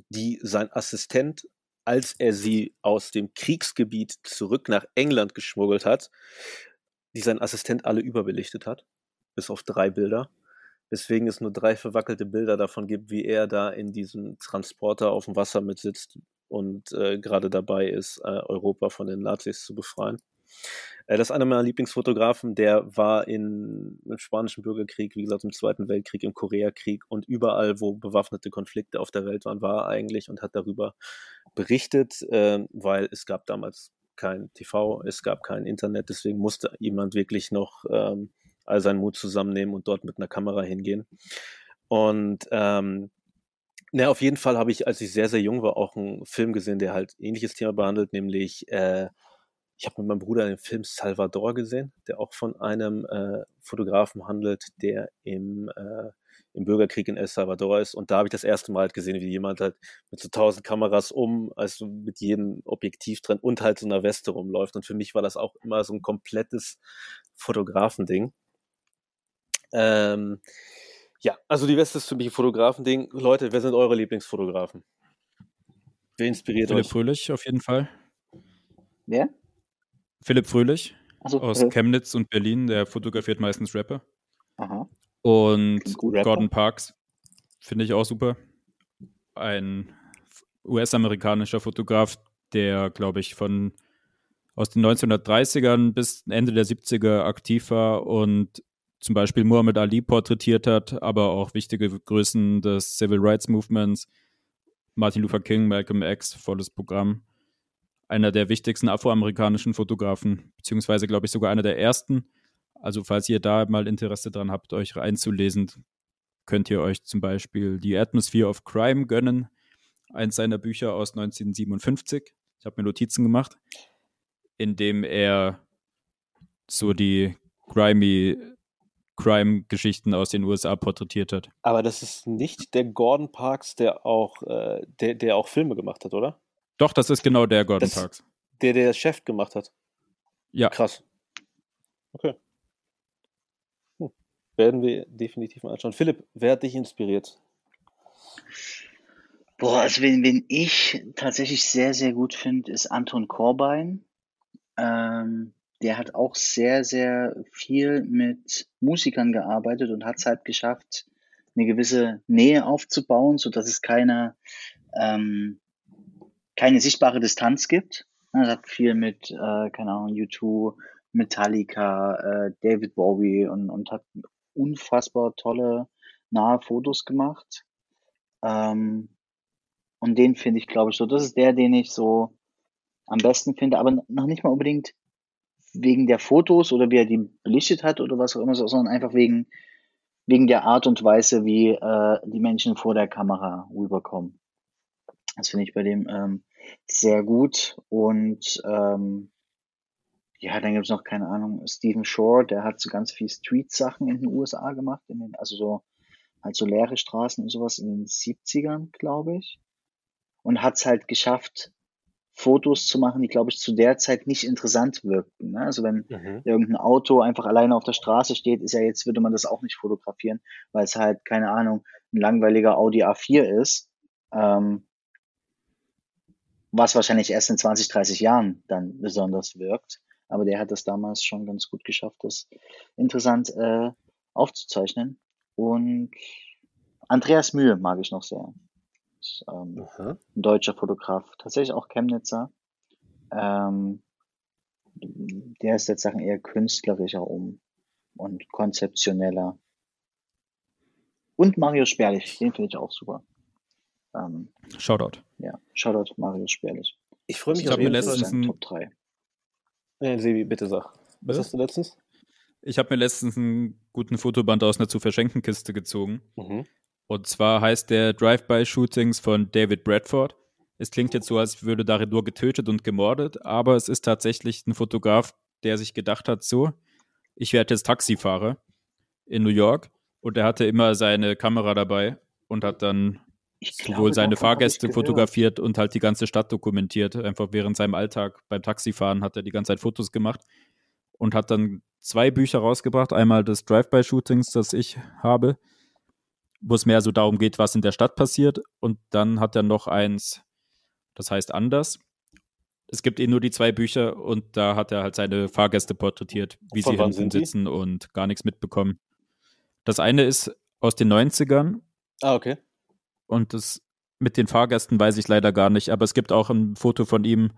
die sein Assistent, als er sie aus dem Kriegsgebiet zurück nach England geschmuggelt hat, die sein Assistent alle überbelichtet hat, bis auf drei Bilder weswegen es nur drei verwackelte Bilder davon gibt, wie er da in diesem Transporter auf dem Wasser mitsitzt und äh, gerade dabei ist, äh, Europa von den Nazis zu befreien. Äh, das ist einer meiner Lieblingsfotografen, der war in, im Spanischen Bürgerkrieg, wie gesagt, im Zweiten Weltkrieg, im Koreakrieg und überall, wo bewaffnete Konflikte auf der Welt waren, war eigentlich und hat darüber berichtet, äh, weil es gab damals kein TV, es gab kein Internet, deswegen musste jemand wirklich noch ähm, all seinen Mut zusammennehmen und dort mit einer Kamera hingehen. Und ähm, na, auf jeden Fall habe ich, als ich sehr, sehr jung war, auch einen Film gesehen, der halt ähnliches Thema behandelt, nämlich äh, ich habe mit meinem Bruder den Film Salvador gesehen, der auch von einem äh, Fotografen handelt, der im, äh, im Bürgerkrieg in El Salvador ist. Und da habe ich das erste Mal halt gesehen, wie jemand halt mit so tausend Kameras um, also mit jedem Objektiv drin und halt so einer Weste rumläuft. Und für mich war das auch immer so ein komplettes Fotografending. Ähm, Ja, also die Weste ist für mich ein Fotografen-Ding. Leute, wer sind eure Lieblingsfotografen? Wer inspiriert Philipp euch? Fröhlich auf jeden Fall. Wer? Philipp Fröhlich Also, aus äh, Chemnitz und Berlin, der fotografiert meistens Rapper. aha. Und gut. Gordon Rapper. Parks finde ich auch super. Ein US-amerikanischer Fotograf, der, glaube ich, von aus den 1930ern bis Ende der 70er aktiv war und zum Beispiel Muhammad Ali porträtiert hat, aber auch wichtige Größen des Civil Rights Movements, Martin Luther King, Malcolm X, volles Programm. Einer der wichtigsten afroamerikanischen Fotografen, beziehungsweise, glaube ich, sogar einer der ersten. Also, falls ihr da mal Interesse dran habt, euch einzulesen, könnt ihr euch zum Beispiel die Atmosphere of Crime gönnen. Eins seiner Bücher aus 1957. Ich habe mir Notizen gemacht, in dem er so die grimy Crime-Geschichten aus den USA porträtiert hat. Aber das ist nicht der Gordon Parks, der auch, äh, der, der auch Filme gemacht hat, oder? Doch, das ist genau der Gordon Das- Parks. Der, der Chef gemacht hat. Ja, Krass. Okay. Hm. Werden wir definitiv mal anschauen. Philipp, wer hat dich inspiriert? Boah, also wen, wen ich tatsächlich sehr, sehr gut finde, ist Anton Korbein. Ähm, der hat auch sehr, sehr viel mit Musikern gearbeitet und hat es halt geschafft, eine gewisse Nähe aufzubauen, so dass es keine, ähm, keine sichtbare Distanz gibt. Er hat viel mit, äh, keine Ahnung, U2, Metallica, äh, David Bowie und, und hat unfassbar tolle, nahe Fotos gemacht. Ähm, und den finde ich, glaube ich, so. Das ist der, den ich so am besten finde, aber noch nicht mal unbedingt wegen der Fotos oder wie er die belichtet hat oder was auch immer, so- sondern einfach wegen, wegen der Art und Weise, wie äh, die Menschen vor der Kamera rüberkommen. Das finde ich bei dem ähm, sehr gut. Und ähm, ja, dann gibt's noch, keine Ahnung, Stephen Shore, der hat so ganz viel Street-Sachen in den USA gemacht, in den, also so halt so leere Straßen und sowas in den 70ern, glaube ich. Und hat's halt geschafft, Fotos zu machen, die, glaube ich, zu der Zeit nicht interessant wirkten. Ne? Also wenn irgendein Auto einfach alleine auf der Straße steht, ist ja jetzt, würde man das auch nicht fotografieren, weil es halt, keine Ahnung, ein langweiliger Audi A4 ist, ähm, was wahrscheinlich erst in 20, 30 Jahren dann besonders wirkt. Aber der hat das damals schon ganz gut geschafft, das interessant äh, aufzuzeichnen. Und Andreas Mühe mag ich noch sehr. Ist, ähm, ein deutscher Fotograf, tatsächlich auch Chemnitzer. Ähm, der ist jetzt Sachen eher künstlerischer um und konzeptioneller. Und Mario Sperlich, den finde ich auch super. Ähm, Shoutout. ja, Shoutout Mario Sperlich. Ich freue mich Ich auf jeden letztens Fall. Top 3. Ja, Sebi, bitte sag. Was hast du letztens? Ich habe mir letztens einen guten Fotoband aus einer zu verschenken Kiste gezogen. Mhm. Und zwar heißt der Drive-by-Shootings von David Bradford. Es klingt jetzt so, als würde darin nur getötet und gemordet, aber es ist tatsächlich ein Fotograf, der sich gedacht hat, so, ich werde jetzt Taxifahrer in New York und er hatte immer seine Kamera dabei und hat dann Ich sowohl glaube, seine hab ich Fahrgäste fotografiert und halt die ganze Stadt dokumentiert. Einfach während seinem Alltag beim Taxifahren hat er die ganze Zeit Fotos gemacht und hat dann zwei Bücher rausgebracht. Einmal das Drive-by-Shootings, das ich habe, wo es mehr so darum geht, was in der Stadt passiert. Und dann hat er noch eins, das heißt anders. Es gibt eh nur die zwei Bücher und da hat er halt seine Fahrgäste porträtiert, wie Von sie hinten sind die? sitzen und gar nichts mitbekommen. Das eine ist aus den 90ern Ah, okay. Und das mit den Fahrgästen weiß ich leider gar nicht, aber es gibt auch ein Foto von ihm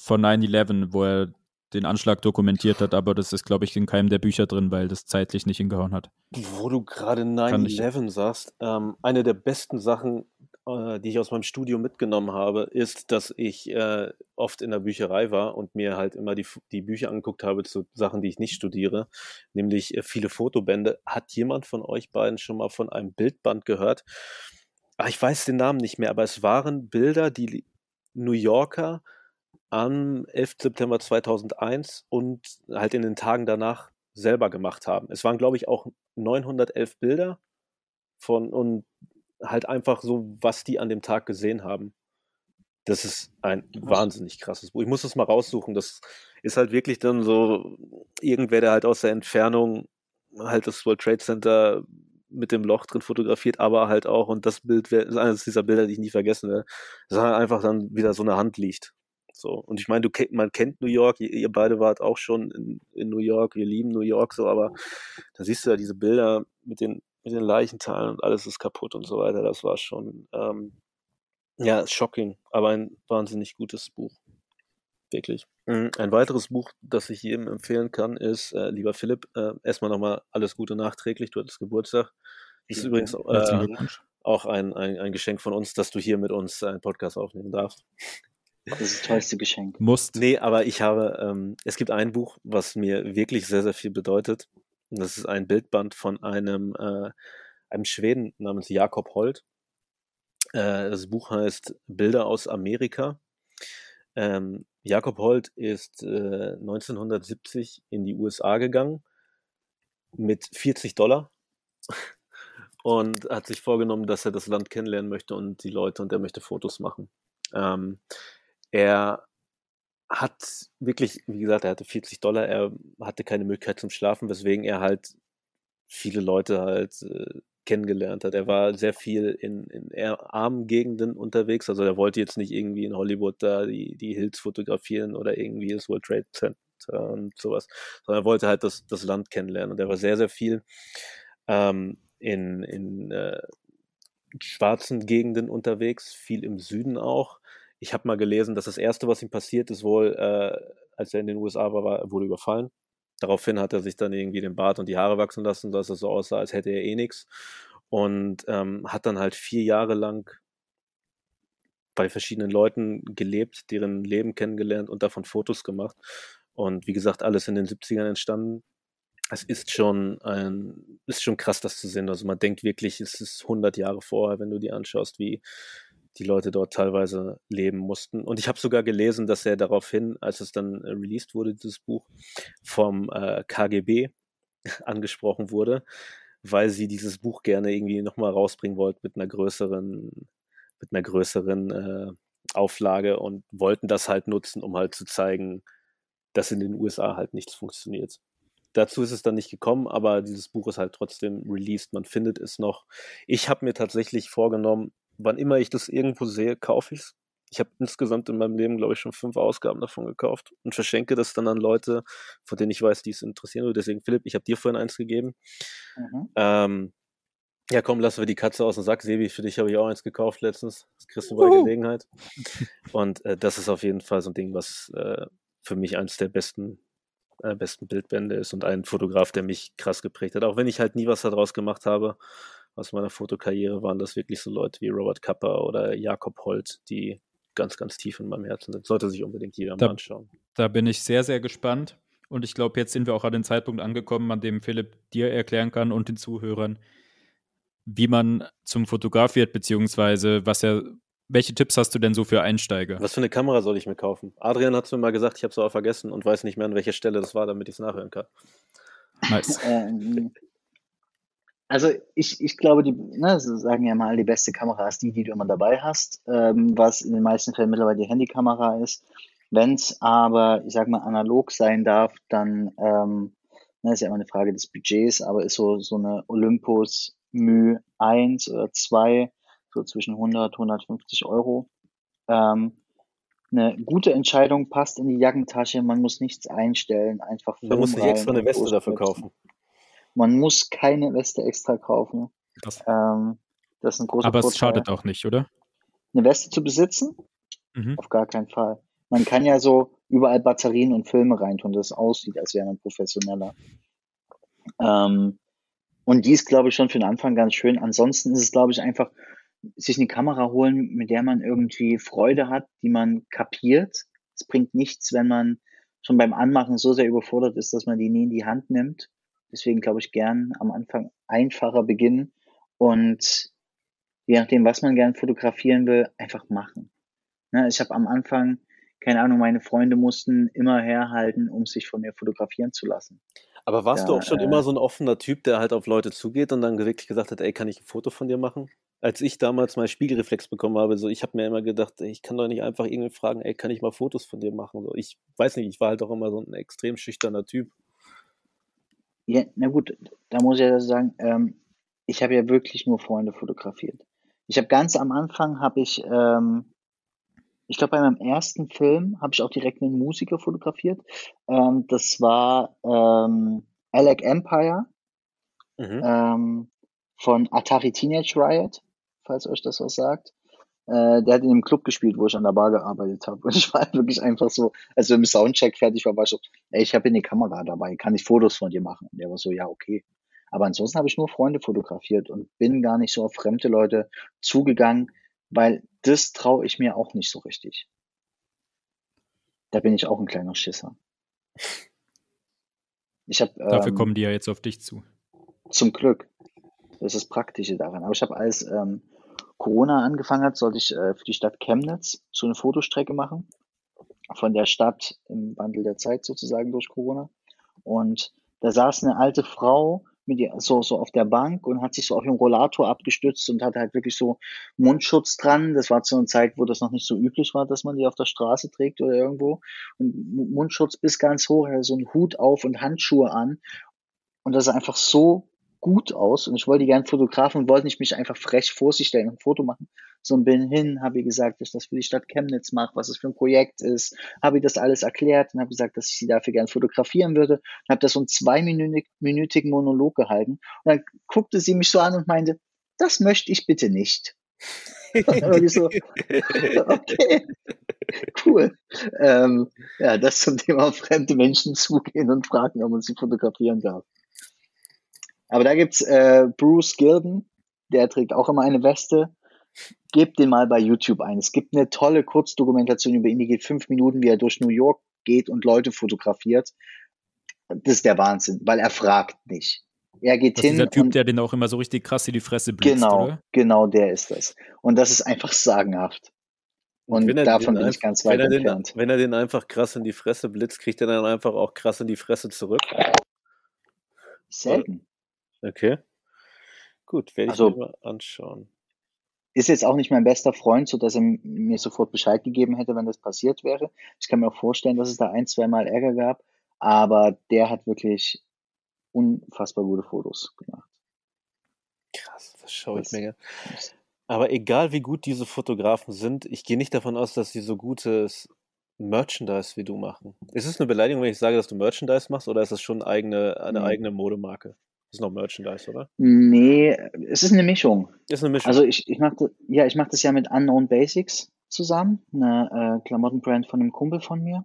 von 9-11, wo er den Anschlag dokumentiert hat, aber das ist, glaube ich, in keinem der Bücher drin, weil das zeitlich nicht hingehauen hat. Wo du gerade Kann ich- 9-11 sagst, ähm, eine der besten Sachen, äh, die ich aus meinem Studium mitgenommen habe, ist, dass ich äh, oft in der Bücherei war und mir halt immer die, die Bücher angeguckt habe zu Sachen, die ich nicht studiere, nämlich äh, viele Fotobände. Hat jemand von euch beiden schon mal von einem Bildband gehört? Ah, ich weiß den Namen nicht mehr, aber es waren Bilder, die New Yorker am 11. September 2001 und halt in den Tagen danach selber gemacht haben. Es waren, glaube ich, auch 911 Bilder von und halt einfach so, was die an dem Tag gesehen haben. Das ist ein wahnsinnig krasses Buch. Ich muss das mal raussuchen. Das ist halt wirklich dann so irgendwer, der halt aus der Entfernung halt das World Trade Center mit dem Loch drin fotografiert, aber halt auch, und das Bild ist eines dieser Bilder, die ich nie vergessen werde, dass halt einfach dann wieder so eine Hand liegt. So. Und ich meine, du man kennt New York, ihr, beide wart auch schon in, in, New York, wir lieben New York so, aber da siehst du ja diese Bilder mit den, mit den Leichenteilen und alles ist kaputt und so weiter. Das war schon ähm, ja shocking, aber ein wahnsinnig gutes Buch. Wirklich. Mhm. Ein weiteres Buch, das ich jedem empfehlen kann, ist, äh, lieber Philipp, äh, erstmal nochmal alles Gute nachträglich, du hattest Geburtstag. Das ist übrigens äh, auch ein, ein, ein Geschenk von uns, dass du hier mit uns einen Podcast aufnehmen darfst. Das ist das tollste Geschenk. Musst. Nee, aber ich habe, ähm, es gibt ein Buch, was mir wirklich sehr, sehr viel bedeutet. Und das ist ein Bildband von einem, äh, einem Schweden namens Jakob Holt. Äh, das Buch heißt Bilder aus Amerika. Ähm, Jakob Holt ist äh, 1970 in die USA gegangen mit 40 Dollar und hat sich vorgenommen, dass er das Land kennenlernen möchte und die Leute und er möchte Fotos machen. Ähm, er hat wirklich, wie gesagt, er hatte 40 Dollar, er hatte keine Möglichkeit zum Schlafen, weswegen er halt viele Leute halt äh, kennengelernt hat. Er war sehr viel in, in armen Gegenden unterwegs, also er wollte jetzt nicht irgendwie in Hollywood da die, die Hills fotografieren oder irgendwie das World Trade Center und sowas, sondern er wollte halt das, das Land kennenlernen und er war sehr, sehr viel ähm, in, in äh, schwarzen Gegenden unterwegs, viel im Süden auch ich habe mal gelesen, dass das Erste, was ihm passiert ist, wohl, äh, als er in den USA war, war, wurde überfallen. Daraufhin hat er sich dann irgendwie den Bart und die Haare wachsen lassen, dass es so aussah, als hätte er eh nichts. Und ähm, hat dann halt vier Jahre lang bei verschiedenen Leuten gelebt, deren Leben kennengelernt und davon Fotos gemacht. Und wie gesagt, alles in den 70ern entstanden. Es ist schon ein, ist schon krass, das zu sehen. Also man denkt wirklich, es ist 100 Jahre vorher, wenn du dir anschaust, wie, die Leute dort teilweise leben mussten. Und ich habe sogar gelesen, dass er daraufhin, als es dann äh, released wurde, dieses Buch, vom äh, KGB angesprochen wurde, weil sie dieses Buch gerne irgendwie nochmal rausbringen wollten mit einer größeren, mit einer größeren äh, Auflage und wollten das halt nutzen, um halt zu zeigen, dass in den USA halt nichts funktioniert. Dazu ist es dann nicht gekommen, aber dieses Buch ist halt trotzdem released. Man findet es noch. Ich habe mir tatsächlich vorgenommen, wann immer ich das irgendwo sehe, kaufe ich es. Ich habe insgesamt in meinem Leben, glaube ich, schon fünf Ausgaben davon gekauft und verschenke das dann an Leute, von denen ich weiß, die es interessieren würde. Deswegen, Philipp, ich habe dir vorhin eins gegeben. Mhm. Ähm, ja, komm, lassen wir die Katze aus dem Sack. Sebi, für dich habe ich auch eins gekauft letztens. Das kriegst du bei uh. Gelegenheit. Und äh, das ist auf jeden Fall so ein Ding, was äh, für mich eines der besten, äh, besten Bildbände ist und ein Fotograf, der mich krass geprägt hat. Auch wenn ich halt nie was daraus gemacht habe aus meiner Fotokarriere waren das wirklich so Leute wie Robert Kapper oder Jakob Holt, die ganz, ganz tief in meinem Herzen sind. Sollte sich unbedingt jeder da, mal anschauen. Da bin ich sehr, sehr gespannt. Und ich glaube, jetzt sind wir auch an den Zeitpunkt angekommen, an dem Philipp dir erklären kann und den Zuhörern, wie man zum Fotograf wird, beziehungsweise was er, welche Tipps hast du denn so für Einsteiger? Was für eine Kamera soll ich mir kaufen? Adrian hat es mir mal gesagt, ich habe es aber vergessen und weiß nicht mehr, an welcher Stelle das war, damit ich es nachhören kann. Nice. Ähm, also ich, ich glaube, die ne, sie sagen ja mal, die beste Kamera ist die, die du immer dabei hast, ähm, was in den meisten Fällen mittlerweile die Handykamera ist. Wenn es aber, ich sag mal, analog sein darf, dann ähm, ne, ist ja immer eine Frage des Budgets, aber ist so, so eine Olympus Mü 1 oder 2, so zwischen 100, 150 Euro. Ähm, eine gute Entscheidung passt in die Jackentasche, man muss nichts einstellen, einfach Man muss sich extra eine Weste dafür kaufen. Man muss keine Weste extra kaufen. Ähm, das ist ein großer Aber Vorteil. es schadet auch nicht, oder? Eine Weste zu besitzen? Mhm. Auf gar keinen Fall. Man kann ja so überall Batterien und Filme reintun, dass es aussieht, als wäre man professioneller. Ähm, und die ist, glaube ich, schon für den Anfang ganz schön. Ansonsten ist es, glaube ich, einfach sich eine Kamera holen, mit der man irgendwie Freude hat, die man kapiert. Es bringt nichts, wenn man schon beim Anmachen so sehr überfordert ist, dass man die nie in die Hand nimmt. Deswegen glaube ich gern am Anfang einfacher beginnen und je nachdem, was man gern fotografieren will, einfach machen. Ne, ich habe am Anfang, keine Ahnung, meine Freunde mussten immer herhalten, um sich von mir fotografieren zu lassen. Aber warst ja, du auch schon äh, immer so ein offener Typ, der halt auf Leute zugeht und dann wirklich gesagt hat, ey, kann ich ein Foto von dir machen? Als ich damals mein Spiegelreflex bekommen habe, so ich habe mir immer gedacht, ey, ich kann doch nicht einfach irgendwie fragen, ey, kann ich mal Fotos von dir machen? So, ich weiß nicht, ich war halt auch immer so ein extrem schüchterner Typ. Ja, na gut, da muss ich ja sagen, ähm, ich habe ja wirklich nur Freunde fotografiert. Ich habe ganz am Anfang habe ich, ähm, ich glaube bei meinem ersten Film habe ich auch direkt einen Musiker fotografiert. Ähm, das war ähm, Alec Empire Mhm. ähm, von Atari Teenage Riot, falls euch das was sagt. Äh, der hat in einem Club gespielt, wo ich an der Bar gearbeitet habe. Und ich war halt wirklich einfach so, als wir im Soundcheck fertig war, war ich so, ey, ich habe hier eine Kamera dabei, kann ich Fotos von dir machen? Und der war so, ja, okay. Aber ansonsten habe ich nur Freunde fotografiert und bin gar nicht so auf fremde Leute zugegangen, weil das traue ich mir auch nicht so richtig. Da bin ich auch ein kleiner Schisser. Ich Dafür ähm, kommen die ja jetzt auf dich zu. zum Glück. Das ist das Praktische daran. Aber ich habe als ähm, Corona angefangen hat, sollte ich äh, für die Stadt Chemnitz so eine Fotostrecke machen. Von der Stadt im Wandel der Zeit sozusagen durch Corona. Und da saß eine alte Frau mit ihr so, so auf der Bank und hat sich so auf den Rollator abgestützt und hatte halt wirklich so Mundschutz dran. Das war zu einer Zeit, wo das noch nicht so üblich war, dass man die auf der Straße trägt oder irgendwo. Und Mundschutz bis ganz hoch, hatte so einen Hut auf und Handschuhe an. Und das sah einfach so gut aus. Und ich wollte gerne fotografen und wollte nicht mich einfach frech vor sie stellen und ein Foto machen, sondern bin hin, habe ihr gesagt, dass ich das für die Stadt Chemnitz mache, was es für ein Projekt ist, habe ihr das alles erklärt und habe gesagt, dass ich sie dafür gerne fotografieren würde und habe das so einen zweiminütigen Monolog gehalten. Und dann guckte sie mich so an und meinte, das möchte ich bitte nicht. Und ich so, okay, cool. Ähm, ja, das zum Thema fremde Menschen zugehen und fragen, ob man sie fotografieren darf. Aber da gibt's äh, Bruce Gilden, der trägt auch immer eine Weste. Gebt den mal bei YouTube ein. Es gibt eine tolle Kurzdokumentation über ihn, die geht fünf Minuten, wie er durch New York geht und Leute fotografiert. Das ist der Wahnsinn, weil er fragt nicht. Er geht Das ist hin dieser Typ, und der den auch immer so richtig krass in die Fresse blitzt, genau, oder? genau der ist das. Und das ist einfach sagenhaft. Und wenn er davon den bin ich ganz wenn weit den, entfernt. Wenn er den einfach krass in die Fresse blitzt, kriegt er dann einfach auch krass in die Fresse zurück. Selten. Okay. Gut, werde ich Also- mir mal anschauen. ist jetzt auch nicht mein bester Freund, so dass er mir sofort Bescheid gegeben hätte, wenn das passiert wäre. Ich kann mir auch vorstellen, dass es da ein, zwei Mal Ärger gab, aber der hat wirklich unfassbar gute Fotos gemacht. Krass, das schaue ich Das- mir gerne. Aber egal wie gut diese Fotografen sind, ich gehe nicht davon aus, dass sie so gutes Merchandise wie du machen. Ist es eine Beleidigung, wenn ich sage, dass du Merchandise machst, oder ist es schon eigene, eine Nee. eigene Modemarke? Ist noch Merchandise, oder? Nee, es ist eine Mischung. Ist eine Mischung. Also ich, ich mache ja, ich mache das ja mit Unknown Basics zusammen, eine äh, Klamottenbrand von einem Kumpel von mir.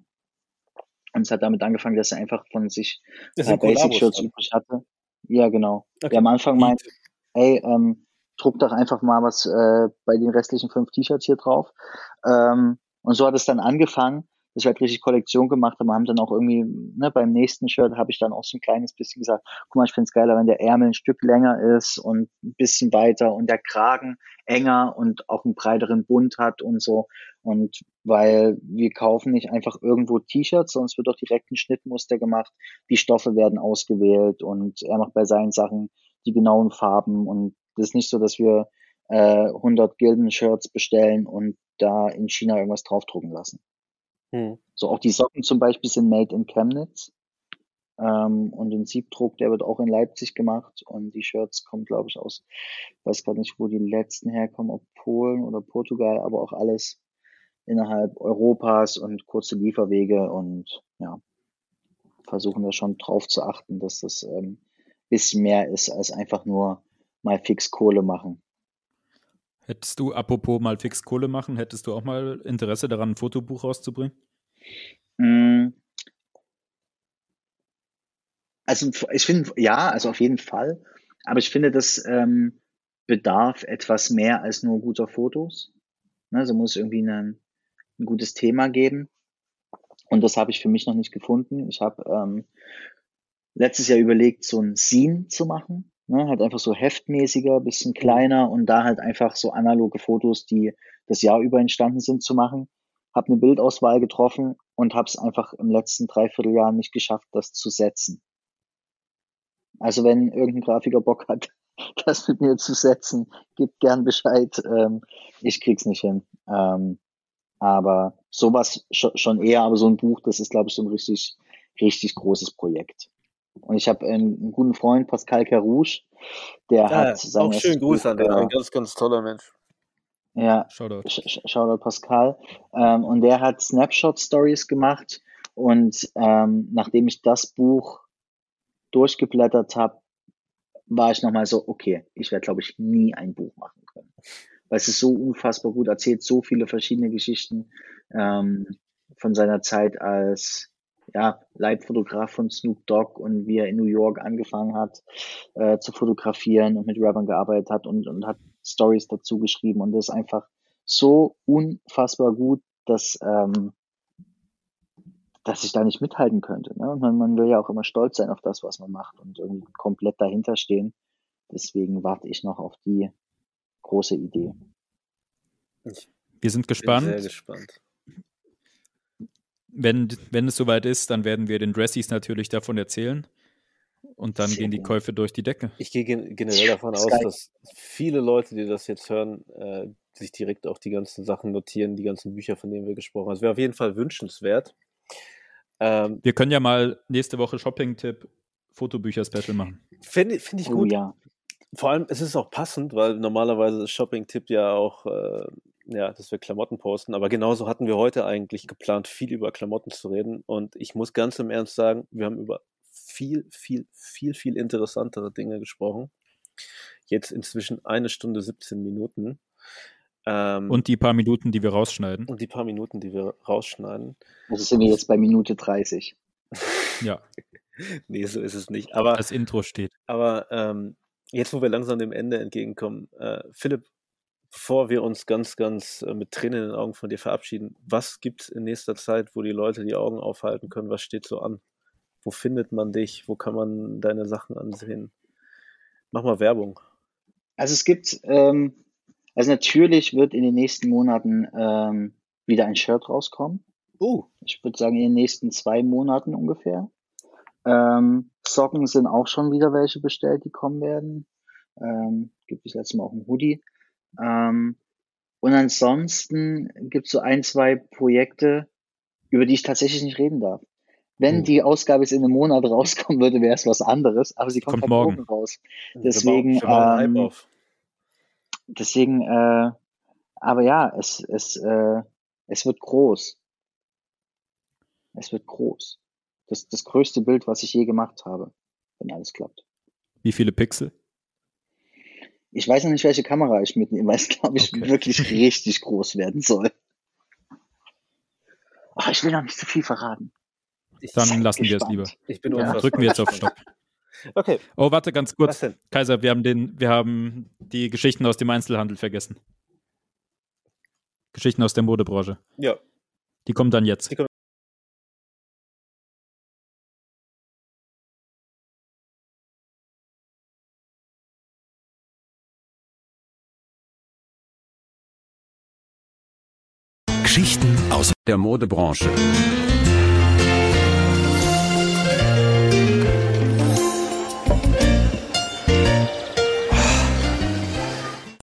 Und es hat damit angefangen, dass er einfach von sich das äh, Basic-Shirts übrig hatte. Ja, genau. Okay. Der am Anfang meinte, ey, ähm, druck doch einfach mal was äh, bei den restlichen fünf T-Shirts hier drauf. Ähm, und so hat es dann angefangen, dass wir halt richtig Kollektion gemacht haben, haben dann auch irgendwie, ne, beim nächsten Shirt habe ich dann auch so ein kleines bisschen gesagt, guck mal, ich finde es geiler, wenn der Ärmel ein Stück länger ist und ein bisschen weiter und der Kragen enger und auch einen breiteren Bund hat und so. Und weil wir kaufen nicht einfach irgendwo T-Shirts, es wird auch direkt ein Schnittmuster gemacht, die Stoffe werden ausgewählt und er macht bei seinen Sachen die genauen Farben und das ist nicht so, dass wir äh, 100 Gilden-Shirts bestellen und da in China irgendwas draufdrucken lassen. Hm. So auch die Socken zum Beispiel sind made in Chemnitz ähm, und den Siebdruck, der wird auch in Leipzig gemacht und die Shirts kommen, glaube ich, aus, weiß gar nicht, wo die letzten herkommen, ob Polen oder Portugal, aber auch alles innerhalb Europas und kurze Lieferwege und ja, versuchen da schon drauf zu achten, dass das ähm, bisschen mehr ist als einfach nur mal fix Kohle machen. Hättest du, apropos mal fix Kohle machen, hättest du auch mal Interesse daran, ein Fotobuch rauszubringen? Mm. Also ich finde, ja, also auf jeden Fall. Aber ich finde, das ähm, bedarf etwas mehr als nur guter Fotos. Also muss irgendwie ein, ein gutes Thema geben. Und das habe ich für mich noch nicht gefunden. Ich habe ähm, letztes Jahr überlegt, so ein Scene zu machen. Ne, halt einfach so heftmäßiger, bisschen kleiner und da halt einfach so analoge Fotos, die das Jahr über entstanden sind, zu machen. Habe eine Bildauswahl getroffen und habe es einfach im letzten Dreivierteljahr nicht geschafft, das zu setzen. Also wenn irgendein Grafiker Bock hat, das mit mir zu setzen, gibt gern Bescheid. Ähm, ich krieg's nicht hin. Ähm, aber sowas schon, eher, aber so ein Buch, das ist, glaube ich, so ein richtig, richtig großes Projekt. Und ich habe einen, einen, guten Freund, Pascal Carouche, der ja, hat seine. Auch schönen Gruß an den, ein ganz, ganz toller Mensch. Ja, Shoutout, Shoutout Pascal. Ähm, und der hat Snapshot Stories gemacht. Und ähm, nachdem ich das Buch durchgeblättert habe, war ich nochmal so, okay, ich werde, glaube ich, nie ein Buch machen können. Weil es ist so unfassbar gut erzählt, so viele verschiedene Geschichten ähm, von seiner Zeit als ja, Leitfotograf von Snoop Dogg und wie er in New York angefangen hat äh, zu fotografieren und mit Rappern gearbeitet hat und, und hat Stories dazu geschrieben und das ist einfach so unfassbar gut, dass ähm, dass ich da nicht mithalten könnte. Ne? Man, man will ja auch immer stolz sein auf das, was man macht und irgendwie komplett dahinter stehen. Deswegen warte ich noch auf die große Idee. Wir sind gespannt. Bin sehr gespannt. Wenn, wenn es soweit ist, dann werden wir den Dressies natürlich davon erzählen. Und dann sehr gehen die Käufe durch die Decke. Ich gehe generell davon aus, dass viele Leute, die das jetzt hören, äh, sich direkt auch die ganzen Sachen notieren, die ganzen Bücher, von denen wir gesprochen haben. Es wäre auf jeden Fall wünschenswert. Ähm, Wir können ja mal nächste Woche Shopping-Tipp Fotobücher-Special machen. Finde find ich oh, gut. Ja. Vor allem, es ist auch passend, weil normalerweise ist Shopping-Tipp ja auch, äh, ja, dass wir Klamotten posten. Aber genauso hatten wir heute eigentlich geplant, viel über Klamotten zu reden. Und ich muss ganz im Ernst sagen, wir haben über viel, viel, viel, viel interessantere Dinge gesprochen. Jetzt inzwischen eine Stunde 17 Minuten. Ähm, und die paar Minuten, die wir rausschneiden. Und die paar Minuten, die wir rausschneiden. Also sind wir jetzt bei Minute 30. ja. nee, so ist es nicht. Aber das Intro steht. Aber ähm, jetzt, wo wir langsam dem Ende entgegenkommen, äh, Philipp, bevor wir uns ganz, ganz äh, mit Tränen in den Augen von dir verabschieden, was gibt es in nächster Zeit, wo die Leute die Augen aufhalten können? Was steht so an? Wo findet man dich? Wo kann man deine Sachen ansehen? Mach mal Werbung. Also es gibt ähm, also natürlich wird in den nächsten Monaten ähm, wieder ein Shirt rauskommen. Oh. Ich würde sagen, in den nächsten zwei Monaten ungefähr. Ähm, Socken sind auch schon wieder welche bestellt, die kommen werden. Ähm, gibt es letztes Mal auch ein Hoodie. Ähm, und ansonsten gibt es so ein, zwei Projekte, über die ich tatsächlich nicht reden darf. Wenn oh. die Ausgabe jetzt in einem Monat rauskommen würde, wäre es was anderes, aber sie kommt, kommt morgen raus. Deswegen, ähm, deswegen, äh, aber ja, es, es, äh, es wird groß. Es wird groß. Das, das größte Bild, was ich je gemacht habe, wenn alles klappt. Wie viele Pixel? Ich weiß noch nicht, welche Kamera ich mitnehme, weil es, glaube ich, okay. wirklich richtig groß werden soll. Ach, ich will noch nicht zu viel verraten. Ich Dann lassen wir es lieber. Ich bin ja. Drücken wir jetzt auf Stopp. Okay. Oh, warte ganz kurz. Kaiser, wir haben, den, wir haben die Geschichten aus dem Einzelhandel vergessen. Geschichten aus der Modebranche. Ja. Die kommen dann jetzt. Der Modebranche.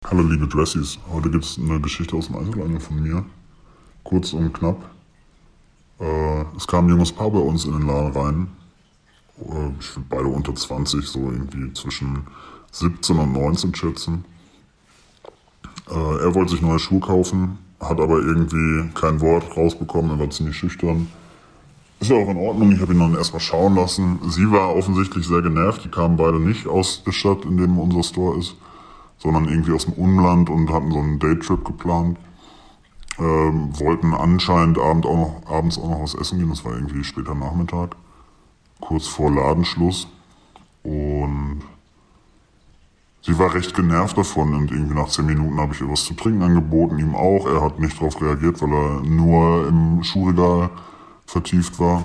Hallo liebe Dressies, heute gibt es eine Geschichte aus dem Einzelhandel von mir. Kurz und knapp. Äh, es kam ein junges Paar bei uns in den Laden rein. Äh, ich würde beide unter 20, so irgendwie zwischen 17 und 19 schätzen. Äh, er wollte sich neue Schuhe kaufen, hat aber irgendwie kein Wort rausbekommen, er war ziemlich schüchtern. Ist ja auch in Ordnung, ich habe ihn dann erstmal schauen lassen. Sie war offensichtlich sehr genervt, die kamen beide nicht aus der Stadt, in dem unser Store ist sondern irgendwie aus dem Umland und hatten so einen Daytrip geplant. Ähm, wollten anscheinend Abend auch noch, abends auch noch was essen gehen, das war irgendwie später Nachmittag, kurz vor Ladenschluss. Und sie war recht genervt davon und irgendwie nach zehn Minuten habe ich ihr was zu trinken angeboten, ihm auch. Er hat nicht darauf reagiert, weil er nur im Schuhregal vertieft war.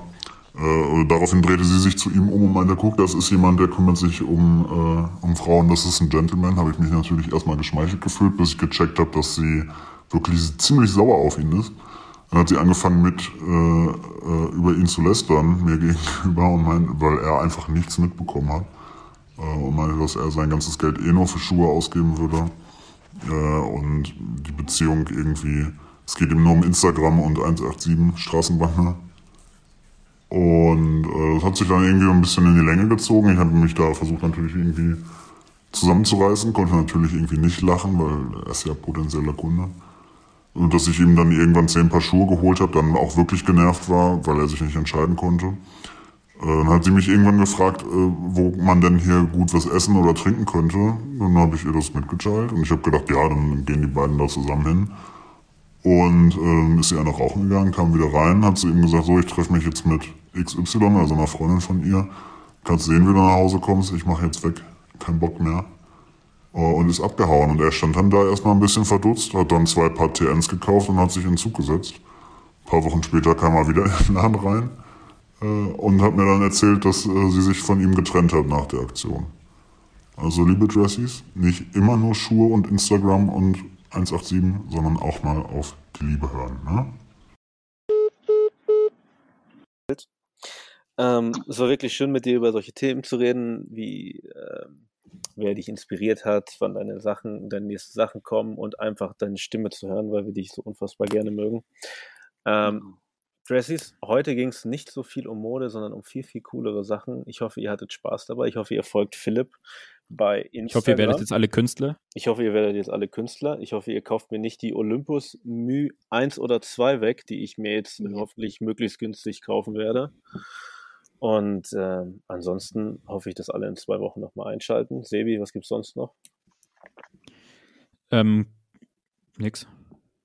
Äh, daraufhin drehte sie sich zu ihm um und meinte, guck, das ist jemand, der kümmert sich um, äh, um Frauen, das ist ein Gentleman. Habe ich mich natürlich erstmal geschmeichelt gefühlt, bis ich gecheckt habe, dass sie wirklich ziemlich sauer auf ihn ist. Dann hat sie angefangen mit äh, äh, über ihn zu lästern, mir gegenüber, und mein, weil er einfach nichts mitbekommen hat. Äh, und meinte, dass er sein ganzes Geld eh nur für Schuhe ausgeben würde. Äh, und die Beziehung irgendwie, es geht ihm nur um Instagram und 187 Straßenbahn Und äh, das hat sich dann irgendwie ein bisschen in die Länge gezogen. Ich habe mich da versucht natürlich irgendwie zusammenzureißen, konnte natürlich irgendwie nicht lachen, weil er ist ja potenzieller Kunde. Und dass ich ihm dann irgendwann zehn Paar Schuhe geholt habe, dann auch wirklich genervt war, weil er sich nicht entscheiden konnte. Äh, Dann hat sie mich irgendwann gefragt, äh, wo man denn hier gut was essen oder trinken könnte. Dann habe ich ihr das mitgeteilt und ich habe gedacht, ja, dann gehen die beiden da zusammen hin. Und äh, dann ist sie eine rauchen gegangen, kam wieder rein, hat zu ihm gesagt, so, ich treffe mich jetzt mit XY, also einer Freundin von ihr. Kannst sehen, wie du nach Hause kommst, ich mache jetzt weg, kein Bock mehr. Äh, Und ist abgehauen. Und er stand dann da erstmal ein bisschen verdutzt, hat dann zwei Paar TNs gekauft und hat sich in den Zug gesetzt. Ein paar Wochen später kam er wieder in den Laden rein und hat mir dann erzählt, dass äh, sie sich von ihm getrennt hat nach der Aktion. Also liebe Dressies, nicht immer nur Schuhe und Instagram und 187, sondern auch mal auf die Liebe hören. Ne? Ähm, es war wirklich schön, mit dir über solche Themen zu reden, wie ähm, wer dich inspiriert hat, wann deine Sachen, deine nächsten Sachen kommen und einfach deine Stimme zu hören, weil wir dich so unfassbar gerne mögen. Ähm, Dressies, heute ging es nicht so viel um Mode, sondern um viel, viel coolere Sachen. Ich hoffe, ihr hattet Spaß dabei. Ich hoffe, ihr folgt Philipp bei Instagram. Ich hoffe, ihr werdet jetzt alle Künstler. Ich hoffe, ihr werdet jetzt alle Künstler. Ich hoffe, ihr kauft mir nicht die Olympus Mu 1 oder 2 weg, die ich mir jetzt Ja. hoffentlich möglichst günstig kaufen werde. Und ähm, ansonsten hoffe ich, dass alle in zwei Wochen nochmal einschalten. Sebi, was gibt's sonst noch? Ähm, nix.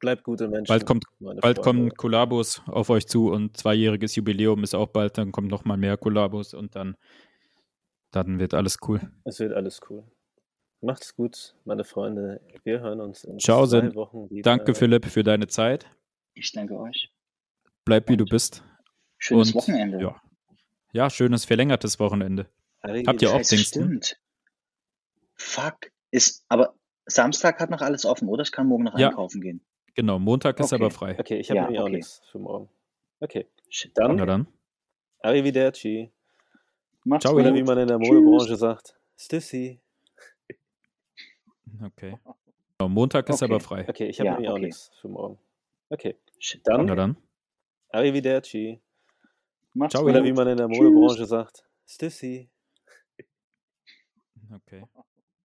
Bleibt gute Menschen. Bald kommt, bald kommen Kollabos auf euch zu und zweijähriges Jubiläum ist auch bald, dann kommt noch mal mehr Kollabos und dann, dann wird alles cool. Es wird alles cool. Macht's gut, meine Freunde. Wir hören uns in Ciao, zwei. Wochen wieder. Danke, Philipp, für deine Zeit. Ich danke euch. Bleib wie du Und bist. Schönes Und, Wochenende. Ja. ja, schönes verlängertes Wochenende. Arrivederci. Habt ihr auch Dings, stimmt. Fuck. Ist, aber Samstag hat noch alles offen, oder? Ich kann morgen noch Ja. einkaufen gehen. Genau, Montag ist Okay. aber frei. Okay, ich habe Ja, nämlich auch okay. nichts für morgen. Okay, dann Na dann. Arrivederci. Macht's Ciao, Oder wie man in der Tschüss. Modebranche sagt, Stissi. Okay. Genau, Montag ist Okay. aber frei. Okay, ich habe Ja, nämlich auch nichts für morgen. Okay, dann Na dann. Arrivederci. Macht's Ciao, gut. Oder wie man in der Tschüss. Modebranche sagt, Stissi. Okay.